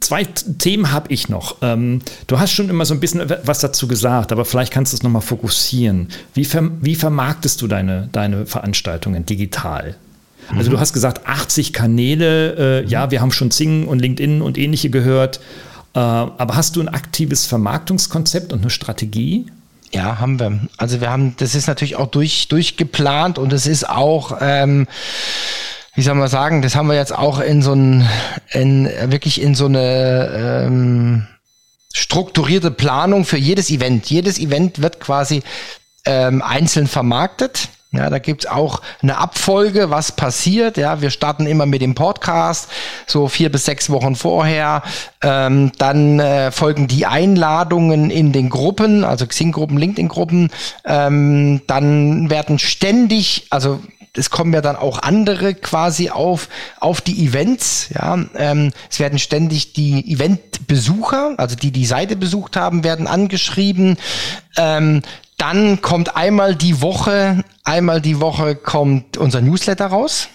zwei Themen habe ich noch. Ähm, du hast schon immer so ein bisschen was dazu gesagt, aber vielleicht kannst du es nochmal fokussieren. Wie, ver wie vermarktest du deine, deine Veranstaltungen digital? Digital. Also du hast gesagt, 80 Kanäle, äh, ja, wir haben schon Zing und LinkedIn und ähnliche gehört. Äh, aber hast du ein aktives Vermarktungskonzept und eine Strategie? Ja, haben wir. Also wir haben, das ist natürlich auch durch, durchgeplant und es ist auch, ähm, wie soll man sagen, das haben wir jetzt auch in so ein, in, wirklich in so eine ähm, strukturierte Planung für jedes Event. Jedes Event wird quasi ähm, einzeln vermarktet. Ja, da gibt's auch eine Abfolge, was passiert. Ja, wir starten immer mit dem Podcast, so vier bis sechs Wochen vorher. Ähm, dann äh, folgen die Einladungen in den Gruppen, also Xing-Gruppen, LinkedIn-Gruppen. Ähm, dann werden ständig, also es kommen ja dann auch andere quasi auf, auf die Events. Ja, ähm, es werden ständig die Eventbesucher, also die die Seite besucht haben, werden angeschrieben. Ähm, dann kommt einmal die Woche, einmal die Woche kommt unser Newsletter raus.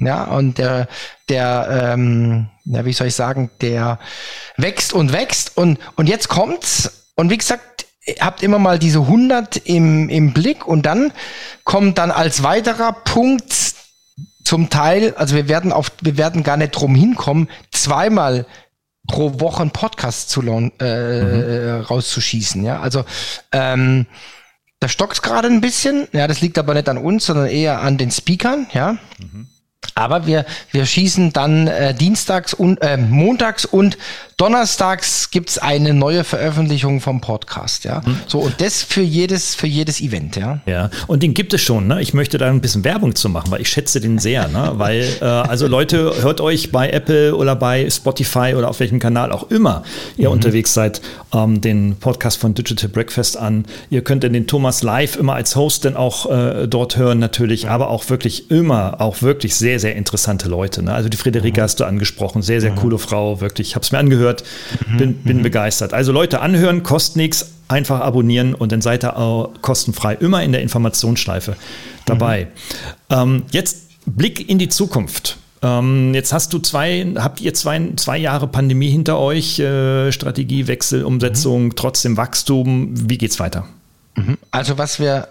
Ja, und der, der, ähm, ja, wie soll ich sagen, der wächst und wächst und, und jetzt kommt's. Und wie gesagt, habt immer mal diese 100 im, im Blick und dann kommt dann als weiterer Punkt zum Teil, also wir werden auf, wir werden gar nicht drum hinkommen, zweimal pro Woche einen Podcast zu äh, mhm. rauszuschießen. Ja, also ähm, da stockt gerade ein bisschen. Ja, das liegt aber nicht an uns, sondern eher an den Speakern. Ja. Mhm. Aber wir, wir schießen dann äh, dienstags und äh, montags und donnerstags gibt's eine neue Veröffentlichung vom Podcast, ja. Mhm. So, und das für jedes, für jedes Event, ja. Ja, und den gibt es schon, ne? Ich möchte da ein bisschen Werbung zu machen, weil ich schätze den sehr, ne? Weil, äh, also Leute, hört euch bei Apple oder bei Spotify oder auf welchem Kanal auch immer ihr mhm. unterwegs seid, ähm, den Podcast von Digital Breakfast an. Ihr könnt den Thomas live immer als Host dann auch äh, dort hören, natürlich, aber auch wirklich immer, auch wirklich sehr, sehr interessante Leute. Ne? Also die Friederike mhm. hast du angesprochen, sehr, sehr mhm. coole Frau, wirklich. Ich habe es mir angehört gehört, mhm. bin, bin mhm. begeistert. Also Leute anhören, kostet nichts, einfach abonnieren und dann seid ihr auch kostenfrei immer in der Informationsschleife dabei. Mhm. Ähm, jetzt Blick in die Zukunft. Ähm, jetzt hast du zwei, habt ihr zwei, zwei Jahre Pandemie hinter euch, äh, Strategiewechsel, Umsetzung, mhm. trotzdem Wachstum. Wie geht's weiter? Mhm. Also was wir,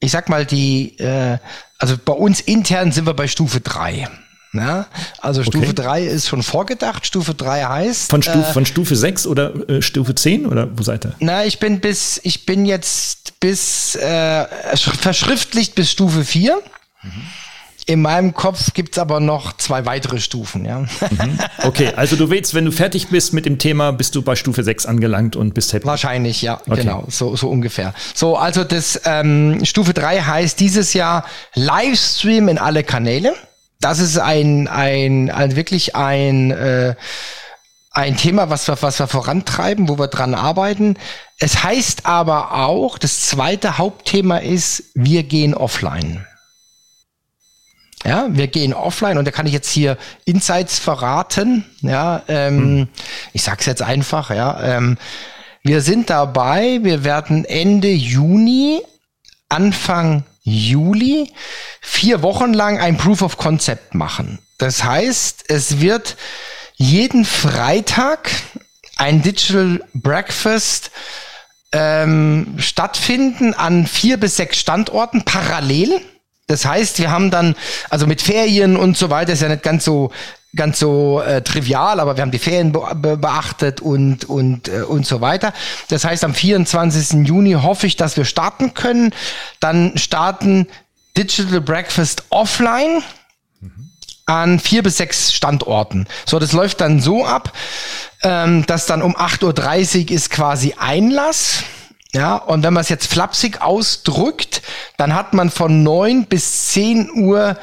ich sag mal, die, äh, also bei uns intern sind wir bei Stufe drei. Ja, also Stufe okay. 3 ist schon vorgedacht. Stufe 3 heißt. Von, Stufe, äh, von Stufe 6 oder äh, Stufe 10 oder wo seid ihr? Na, ich bin bis, ich bin jetzt bis äh, verschriftlicht bis Stufe 4. Mhm. In meinem Kopf gibt es aber noch zwei weitere Stufen, ja. Mhm. Okay, also du willst, wenn du fertig bist mit dem Thema, bist du bei Stufe 6 angelangt und bist happy. Wahrscheinlich, ja, okay. genau, so, so ungefähr. So, also das ähm, Stufe 3 heißt dieses Jahr Livestream in alle Kanäle. Das ist ein, ein, ein wirklich ein, äh, ein Thema, was wir, was wir vorantreiben, wo wir dran arbeiten. Es heißt aber auch, das zweite Hauptthema ist, wir gehen offline. Ja, wir gehen offline und da kann ich jetzt hier Insights verraten. Ja, ähm, hm. ich sag's jetzt einfach. Ja, ähm, wir sind dabei. Wir werden Ende Juni, Anfang Juli vier Wochen lang ein Proof of Concept machen. Das heißt, es wird jeden Freitag ein Digital Breakfast ähm, stattfinden an vier bis sechs Standorten parallel. Das heißt, wir haben dann, also mit Ferien und so weiter, ist ja nicht ganz so ganz so äh, trivial, aber wir haben die Ferien be be beachtet und und äh, und so weiter. Das heißt, am 24. Juni hoffe ich, dass wir starten können. Dann starten Digital Breakfast offline an vier bis sechs Standorten. So, das läuft dann so ab, ähm, dass dann um 8.30 Uhr ist quasi Einlass. Ja, und wenn man es jetzt flapsig ausdrückt, dann hat man von 9 bis 10 Uhr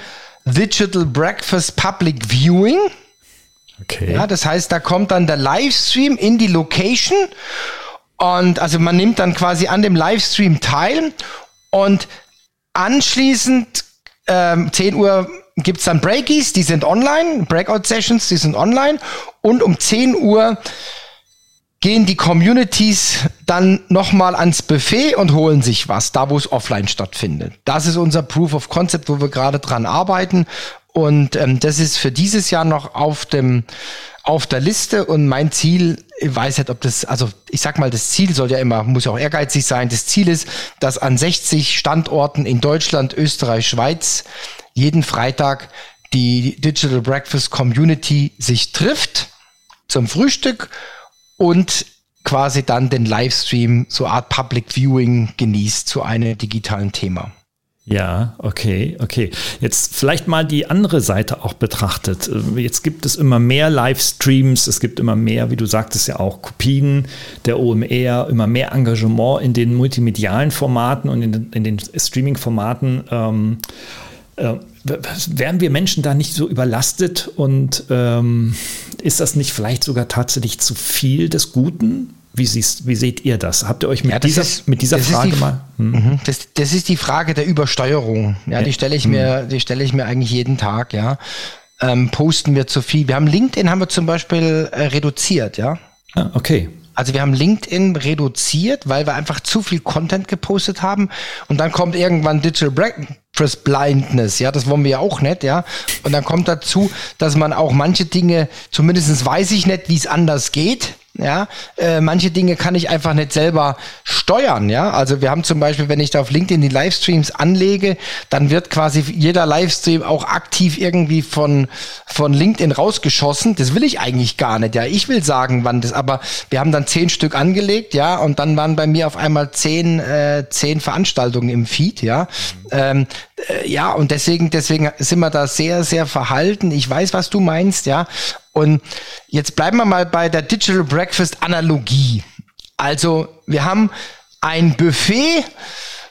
Digital Breakfast Public Viewing. Okay. Ja, das heißt, da kommt dann der Livestream in die Location und also man nimmt dann quasi an dem Livestream teil und anschließend ähm, 10 Uhr gibt's dann Breakies, die sind online, Breakout Sessions, die sind online und um 10 Uhr gehen die Communities dann nochmal ans Buffet und holen sich was, da wo es offline stattfindet. Das ist unser Proof of Concept, wo wir gerade dran arbeiten. Und ähm, das ist für dieses Jahr noch auf dem auf der Liste und mein Ziel, ich weiß nicht, ob das, also ich sag mal, das Ziel soll ja immer, muss ja auch ehrgeizig sein. Das Ziel ist, dass an 60 Standorten in Deutschland, Österreich, Schweiz jeden Freitag die Digital Breakfast Community sich trifft zum Frühstück und quasi dann den Livestream, so Art Public Viewing genießt zu einem digitalen Thema. Ja, okay, okay. Jetzt vielleicht mal die andere Seite auch betrachtet. Jetzt gibt es immer mehr Livestreams, es gibt immer mehr, wie du sagtest ja auch, Kopien der OMR, immer mehr Engagement in den multimedialen Formaten und in den, in den Streaming-Formaten. Ähm, äh, wären wir Menschen da nicht so überlastet und ähm, ist das nicht vielleicht sogar tatsächlich zu viel des Guten? Wie, siehst, wie seht ihr das? Habt ihr euch mit ja, dieser, ist, mit dieser Frage die, mal? Hm? Mhm. Das, das, ist die Frage der Übersteuerung. Ja, die stelle ich hm. mir, die stelle ich mir eigentlich jeden Tag. Ja, ähm, posten wir zu viel. Wir haben LinkedIn haben wir zum Beispiel äh, reduziert. Ja. Ah, okay. Also wir haben LinkedIn reduziert, weil wir einfach zu viel Content gepostet haben und dann kommt irgendwann Digital Breakfast Blindness, ja, das wollen wir ja auch nicht, ja. Und dann kommt dazu, dass man auch manche Dinge, zumindestens weiß ich nicht, wie es anders geht, ja, äh, manche Dinge kann ich einfach nicht selber steuern. Ja, also wir haben zum Beispiel, wenn ich da auf LinkedIn die Livestreams anlege, dann wird quasi jeder Livestream auch aktiv irgendwie von von LinkedIn rausgeschossen. Das will ich eigentlich gar nicht. Ja, ich will sagen, wann das. Aber wir haben dann zehn Stück angelegt, ja, und dann waren bei mir auf einmal zehn äh, zehn Veranstaltungen im Feed. Ja, ähm, äh, ja, und deswegen deswegen sind wir da sehr sehr verhalten. Ich weiß, was du meinst, ja. Und jetzt bleiben wir mal bei der Digital Breakfast Analogie. Also wir haben ein Buffet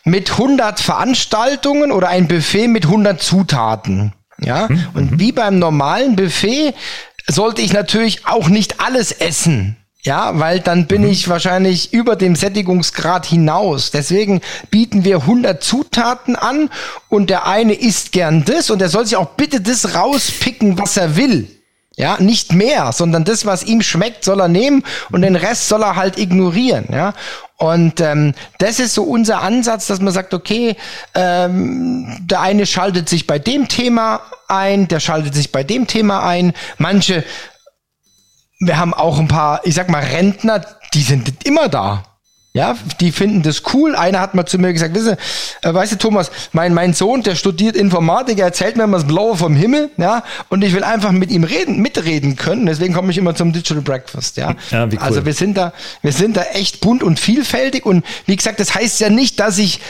mit 100 Veranstaltungen oder ein Buffet mit 100 Zutaten. Ja, mhm. und mhm. wie beim normalen Buffet sollte ich natürlich auch nicht alles essen. Ja, weil dann bin mhm. ich wahrscheinlich über dem Sättigungsgrad hinaus. Deswegen bieten wir 100 Zutaten an und der eine isst gern das und der soll sich auch bitte das rauspicken, was er will. Ja, nicht mehr, sondern das, was ihm schmeckt, soll er nehmen und den Rest soll er halt ignorieren. Ja, und ähm, das ist so unser Ansatz, dass man sagt, okay, ähm, der eine schaltet sich bei dem Thema ein, der schaltet sich bei dem Thema ein. Manche, wir haben auch ein paar, ich sag mal, Rentner, die sind immer da. Ja, die finden das cool. Einer hat mal zu mir gesagt, wisse, äh, weißt du, Thomas, mein, mein Sohn, der studiert Informatik, er erzählt mir immer das Blaue vom Himmel, ja, und ich will einfach mit ihm reden, mitreden können. Deswegen komme ich immer zum Digital Breakfast, ja. ja wie cool. Also wir sind da, wir sind da echt bunt und vielfältig und wie gesagt, das heißt ja nicht, dass ich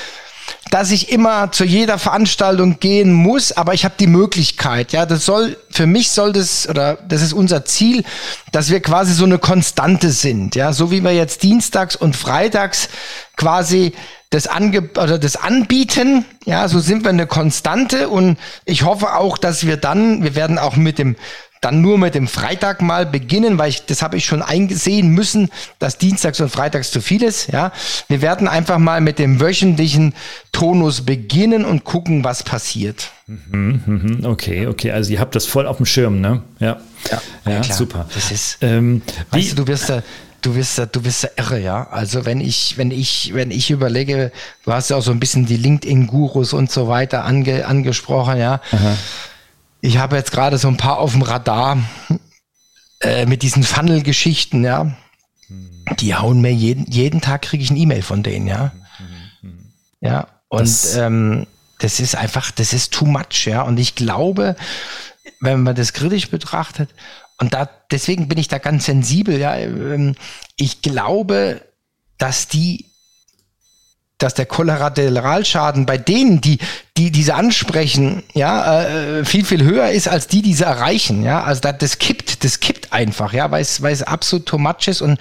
dass ich immer zu jeder Veranstaltung gehen muss, aber ich habe die Möglichkeit. Ja, das soll für mich soll das oder das ist unser Ziel, dass wir quasi so eine Konstante sind. Ja, so wie wir jetzt dienstags und freitags quasi das, Ange oder das anbieten. Ja, so sind wir eine Konstante und ich hoffe auch, dass wir dann, wir werden auch mit dem dann nur mit dem Freitag mal beginnen, weil ich, das habe ich schon eingesehen müssen, dass Dienstags und Freitags zu viel ist. Ja, wir werden einfach mal mit dem wöchentlichen Tonus beginnen und gucken, was passiert. Mhm, mhm, okay, okay. Also ihr habt das voll auf dem Schirm, ne? Ja, ja, ja, ja super. Das ist, ähm, weißt du, du wirst da, du wirst da, du wirst da irre, ja. Also wenn ich, wenn ich, wenn ich überlege, du hast ja auch so ein bisschen die LinkedIn-Gurus und so weiter ange, angesprochen, ja. Aha ich habe jetzt gerade so ein paar auf dem Radar äh, mit diesen Funnel-Geschichten, ja. Die hauen mir jeden, jeden Tag kriege ich ein E-Mail von denen, ja. Ja, und das, ähm, das ist einfach, das ist too much, ja. Und ich glaube, wenn man das kritisch betrachtet, und da, deswegen bin ich da ganz sensibel, ja. Ähm, ich glaube, dass die dass der Kollateralschaden bei denen, die, die diese ansprechen, ja, äh, viel, viel höher ist als die, die sie erreichen, ja. Also das, das kippt, das kippt einfach, ja, weil es, weil es absolut too much ist und,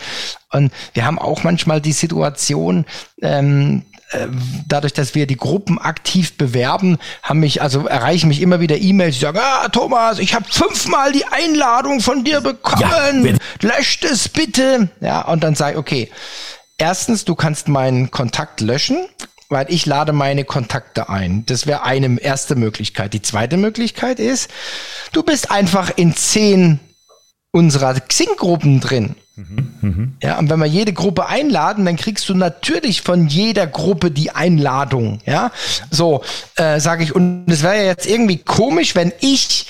und wir haben auch manchmal die Situation, ähm, äh, dadurch, dass wir die Gruppen aktiv bewerben, haben mich, also erreichen mich immer wieder E-Mails, die sagen, ah, Thomas, ich habe fünfmal die Einladung von dir bekommen, ja, löscht es bitte. Ja, und dann sage ich, okay, Erstens, du kannst meinen Kontakt löschen, weil ich lade meine Kontakte ein. Das wäre eine erste Möglichkeit. Die zweite Möglichkeit ist, du bist einfach in zehn unserer Xing-Gruppen drin. Mhm, mh. Ja, und wenn wir jede Gruppe einladen, dann kriegst du natürlich von jeder Gruppe die Einladung. Ja, so äh, sage ich. Und es wäre ja jetzt irgendwie komisch, wenn ich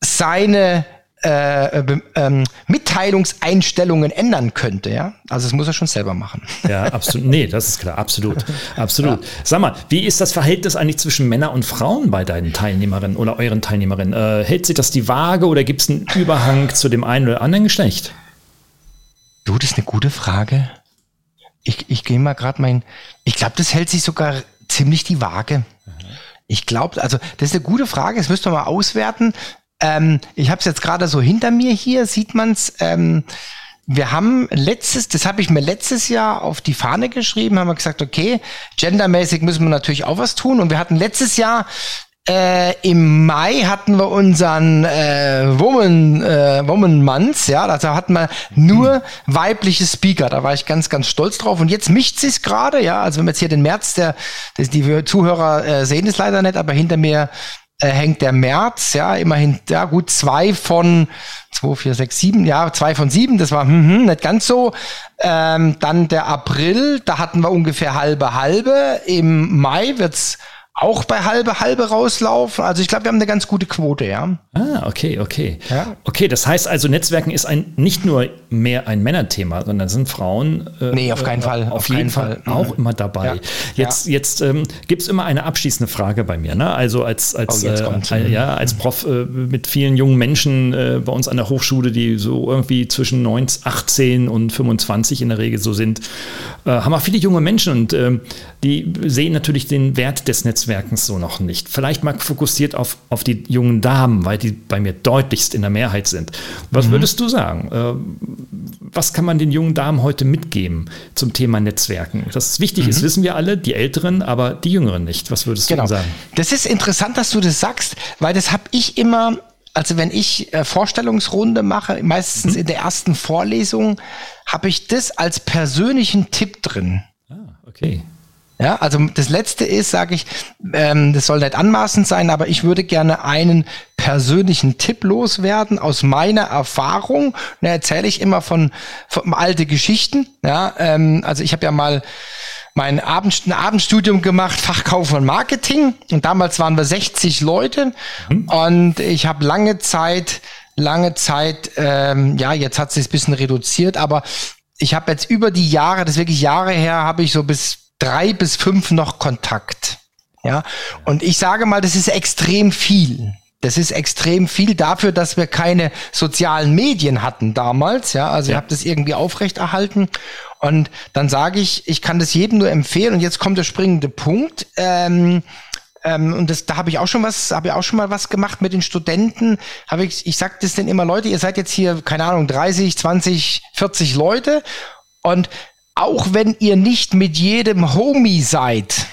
seine äh, ähm, Mitteilungseinstellungen ändern könnte, ja. Also das muss er schon selber machen. Ja, absolut. Nee, das ist klar, absolut. Absolut. Ja. Sag mal, wie ist das Verhältnis eigentlich zwischen Männern und Frauen bei deinen Teilnehmerinnen oder euren Teilnehmerinnen? Äh, hält sich das die Waage oder gibt es einen Überhang zu dem einen oder anderen Geschlecht? Du, das ist eine gute Frage. Ich, ich gehe mal gerade mein, ich glaube, das hält sich sogar ziemlich die Waage. Ich glaube, also das ist eine gute Frage, das müsste man mal auswerten. Ähm, ich habe es jetzt gerade so hinter mir hier, sieht man's. Ähm, wir haben letztes, das habe ich mir letztes Jahr auf die Fahne geschrieben, haben wir gesagt, okay, gendermäßig müssen wir natürlich auch was tun. Und wir hatten letztes Jahr äh, Im Mai hatten wir unseren äh, Woman, äh, Woman Month, ja, da hatten wir nur weibliche Speaker, da war ich ganz, ganz stolz drauf. Und jetzt mischt sich's gerade, ja, also wenn wir jetzt hier den März, der, das, die Zuhörer äh, sehen es leider nicht, aber hinter mir äh, hängt der März, ja, immerhin, ja gut, zwei von zwei, vier, sechs, sieben, ja, zwei von sieben, das war hm, hm, nicht ganz so. Ähm, dann der April, da hatten wir ungefähr halbe halbe. Im Mai wird's auch bei halbe halbe rauslaufen. Also ich glaube, wir haben eine ganz gute Quote, ja. Ah, okay, okay. Ja. Okay, das heißt also, Netzwerken ist ein nicht nur mehr ein Männerthema, sondern sind Frauen äh, nee, auf keinen äh, Fall. Auf, auf jeden Fall, Fall auch mhm. immer dabei. Ja. Jetzt, ja. jetzt ähm, gibt es immer eine abschließende Frage bei mir. Ne? Also als, als, oh, äh, ja, als Prof äh, mit vielen jungen Menschen äh, bei uns an der Hochschule, die so irgendwie zwischen 19, 18 und 25 in der Regel so sind, äh, haben wir viele junge Menschen und ähm, die sehen natürlich den Wert des Netzwerks Netzwerkens so noch nicht. Vielleicht mal fokussiert auf, auf die jungen Damen, weil die bei mir deutlichst in der Mehrheit sind. Was mhm. würdest du sagen? Äh, was kann man den jungen Damen heute mitgeben zum Thema Netzwerken? Dass es wichtig mhm. ist, wissen wir alle, die Älteren, aber die Jüngeren nicht. Was würdest genau. du sagen? Das ist interessant, dass du das sagst, weil das habe ich immer also wenn ich äh, Vorstellungsrunde mache, meistens mhm. in der ersten Vorlesung, habe ich das als persönlichen Tipp drin. Ah, okay. Ja, also das letzte ist, sage ich, ähm, das soll nicht anmaßend sein, aber ich würde gerne einen persönlichen Tipp loswerden aus meiner Erfahrung. Da erzähle ich immer von, von alte Geschichten. Ja, ähm, also ich habe ja mal mein Abend, ein Abendstudium gemacht, Fachkauf und Marketing. Und damals waren wir 60 Leute. Mhm. Und ich habe lange Zeit, lange Zeit, ähm, ja, jetzt hat sich ein bisschen reduziert, aber ich habe jetzt über die Jahre, das ist wirklich Jahre her, habe ich so bis drei bis fünf noch Kontakt. Ja, und ich sage mal, das ist extrem viel. Das ist extrem viel dafür, dass wir keine sozialen Medien hatten damals. Ja, also ja. ich habe das irgendwie aufrechterhalten. Und dann sage ich, ich kann das jedem nur empfehlen. Und jetzt kommt der springende Punkt. Ähm, ähm, und das, da habe ich auch schon was, habe ich auch schon mal was gemacht mit den Studenten. Habe ich, ich sage das denn immer, Leute, ihr seid jetzt hier, keine Ahnung, 30, 20, 40 Leute. Und auch wenn ihr nicht mit jedem Homie seid,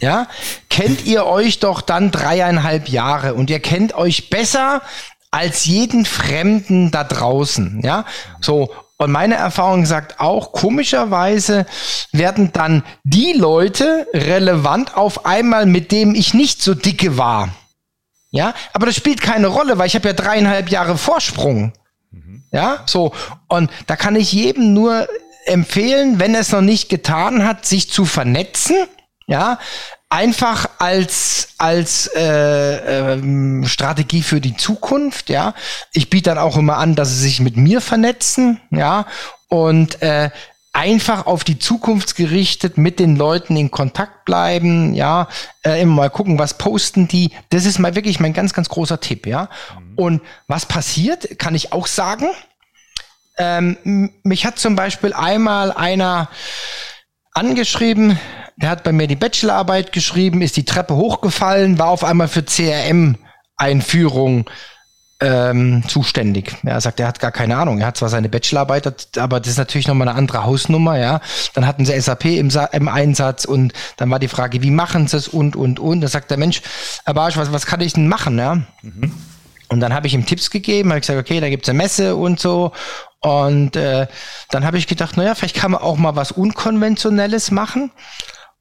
ja, kennt ihr euch doch dann dreieinhalb Jahre und ihr kennt euch besser als jeden Fremden da draußen, ja, so. Und meine Erfahrung sagt auch, komischerweise werden dann die Leute relevant auf einmal, mit dem ich nicht so dicke war. Ja, aber das spielt keine Rolle, weil ich habe ja dreieinhalb Jahre Vorsprung. Mhm. Ja, so. Und da kann ich jedem nur empfehlen, wenn er es noch nicht getan hat, sich zu vernetzen ja, einfach als als äh, ähm, Strategie für die Zukunft, ja. Ich biete dann auch immer an, dass sie sich mit mir vernetzen, ja, und äh, einfach auf die Zukunft gerichtet mit den Leuten in Kontakt bleiben, ja, äh, immer mal gucken, was posten die. Das ist mal wirklich mein ganz, ganz großer Tipp, ja. Mhm. Und was passiert, kann ich auch sagen. Ähm, mich hat zum Beispiel einmal einer angeschrieben, der hat bei mir die Bachelorarbeit geschrieben, ist die Treppe hochgefallen, war auf einmal für CRM-Einführung ähm, zuständig. Er sagt, er hat gar keine Ahnung. Er hat zwar seine Bachelorarbeit, aber das ist natürlich nochmal eine andere Hausnummer, ja. Dann hatten sie SAP im, im Einsatz und dann war die Frage, wie machen sie es und, und, und. Da sagt der Mensch, Herr Barsch, was, was kann ich denn machen, ja? Mhm. Und dann habe ich ihm Tipps gegeben, habe gesagt, okay, da gibt's eine Messe und so. Und äh, dann habe ich gedacht, naja, vielleicht kann man auch mal was Unkonventionelles machen.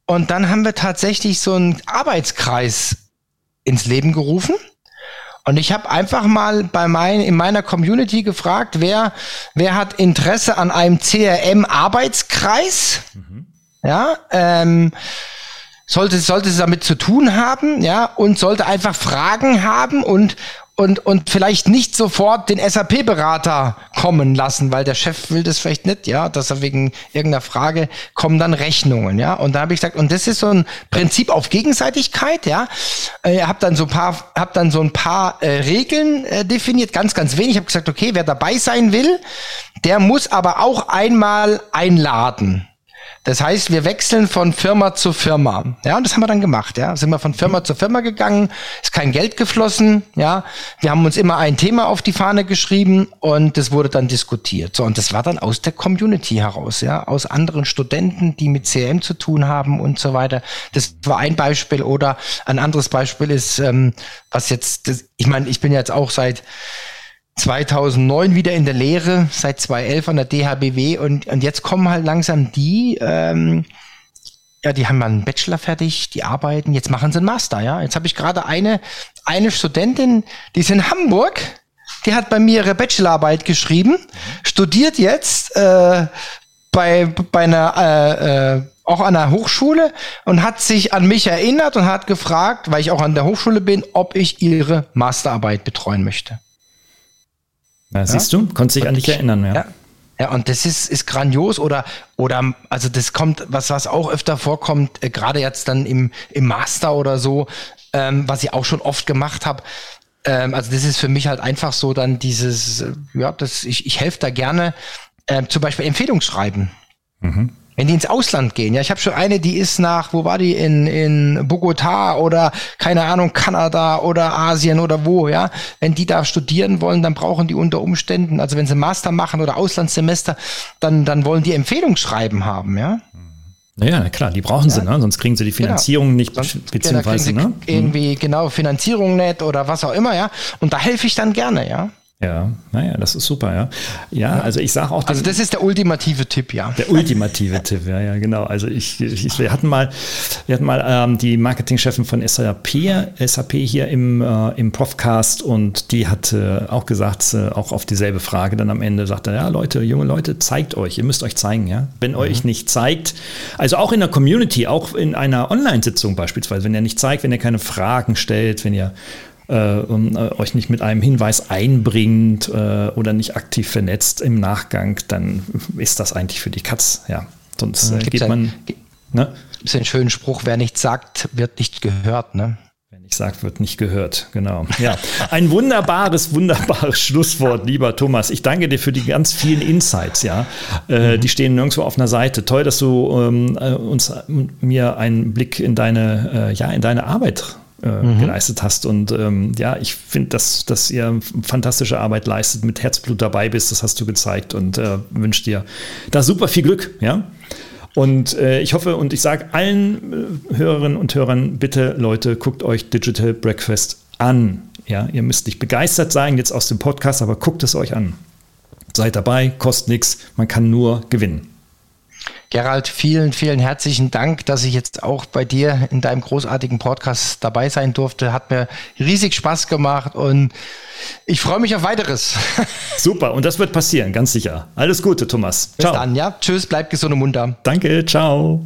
Und dann haben wir tatsächlich so einen Arbeitskreis ins Leben gerufen. Und ich habe einfach mal bei mein, in meiner Community gefragt, wer, wer hat Interesse an einem CRM-Arbeitskreis? Mhm. Ja, ähm, sollte, sollte es damit zu tun haben, ja, und sollte einfach Fragen haben und, und, und vielleicht nicht sofort den SAP-Berater kommen lassen, weil der Chef will das vielleicht nicht, ja, dass er wegen irgendeiner Frage kommen dann Rechnungen, ja. Und da habe ich gesagt, und das ist so ein Prinzip auf Gegenseitigkeit, ja. Äh, hab dann so ein paar, hab dann so ein paar äh, Regeln äh, definiert, ganz, ganz wenig. Ich habe gesagt, okay, wer dabei sein will, der muss aber auch einmal einladen. Das heißt, wir wechseln von Firma zu Firma. Ja, und das haben wir dann gemacht. Ja, sind wir von Firma zu Firma gegangen, ist kein Geld geflossen. Ja, wir haben uns immer ein Thema auf die Fahne geschrieben und das wurde dann diskutiert. So, und das war dann aus der Community heraus, ja, aus anderen Studenten, die mit CM zu tun haben und so weiter. Das war ein Beispiel. Oder ein anderes Beispiel ist, ähm, was jetzt, das, ich meine, ich bin jetzt auch seit 2009 wieder in der Lehre, seit 2011 an der DHBW und, und jetzt kommen halt langsam die, ähm, ja, die haben mal einen Bachelor fertig, die arbeiten, jetzt machen sie einen Master, ja. Jetzt habe ich gerade eine, eine Studentin, die ist in Hamburg, die hat bei mir ihre Bachelorarbeit geschrieben, studiert jetzt äh, bei, bei einer äh, äh, auch an der Hochschule und hat sich an mich erinnert und hat gefragt, weil ich auch an der Hochschule bin, ob ich ihre Masterarbeit betreuen möchte. Na, siehst du, konntest dich an dich erinnern, ja. ja. Ja, und das ist, ist grandios oder, oder, also das kommt, was, was auch öfter vorkommt, äh, gerade jetzt dann im, im Master oder so, ähm, was ich auch schon oft gemacht habe. Ähm, also das ist für mich halt einfach so dann dieses, äh, ja, das, ich, ich helfe da gerne, äh, zum Beispiel Empfehlungsschreiben. Mhm wenn die ins Ausland gehen. Ja, ich habe schon eine, die ist nach, wo war die, in, in Bogota oder keine Ahnung, Kanada oder Asien oder wo, ja. Wenn die da studieren wollen, dann brauchen die unter Umständen, also wenn sie Master machen oder Auslandssemester, dann, dann wollen die Empfehlungsschreiben haben, ja. Ja, klar, die brauchen ja. sie, ne? sonst kriegen sie die genau. Finanzierung genau. nicht, sonst, beziehungsweise, ne? Irgendwie, genau, Finanzierung nicht oder was auch immer, ja. Und da helfe ich dann gerne, ja. Ja, naja, das ist super, ja. Ja, also ich sage auch. Also das ist der ultimative Tipp, ja. Der ultimative Tipp, ja, ja, genau. Also ich, ich wir hatten mal, wir hatten mal ähm, die Marketingchefin von SAP, SAP hier im, äh, im Profcast und die hat äh, auch gesagt, äh, auch auf dieselbe Frage dann am Ende sagte, ja, Leute, junge Leute, zeigt euch, ihr müsst euch zeigen, ja. Wenn mhm. euch nicht zeigt, also auch in der Community, auch in einer Online-Sitzung beispielsweise, wenn ihr nicht zeigt, wenn ihr keine Fragen stellt, wenn ihr äh, äh, euch nicht mit einem Hinweis einbringt äh, oder nicht aktiv vernetzt im Nachgang, dann ist das eigentlich für die Katz. Ja, sonst äh, geht man. Ne? Ist ein schöner Spruch, wer nichts sagt, wird nicht gehört, ne? nicht sagt, wird nicht gehört. Genau. Ja, ein wunderbares, wunderbares Schlusswort, lieber Thomas. Ich danke dir für die ganz vielen Insights. Ja, äh, mhm. die stehen nirgendwo auf einer Seite. Toll, dass du ähm, äh, uns mir einen Blick in deine, äh, ja, in deine Arbeit äh, mhm. geleistet hast. Und ähm, ja, ich finde, dass, dass ihr fantastische Arbeit leistet, mit Herzblut dabei bist, das hast du gezeigt und äh, wünsche dir da super viel Glück. Ja. Und äh, ich hoffe und ich sage allen äh, Hörerinnen und Hörern, bitte Leute, guckt euch Digital Breakfast an. Ja, ihr müsst nicht begeistert sein jetzt aus dem Podcast, aber guckt es euch an. Seid dabei, kostet nichts, man kann nur gewinnen. Gerald, vielen, vielen herzlichen Dank, dass ich jetzt auch bei dir in deinem großartigen Podcast dabei sein durfte. Hat mir riesig Spaß gemacht und ich freue mich auf weiteres. Super, und das wird passieren, ganz sicher. Alles Gute, Thomas. Bis ciao. dann, ja. Tschüss, bleib gesund und munter. Danke, ciao.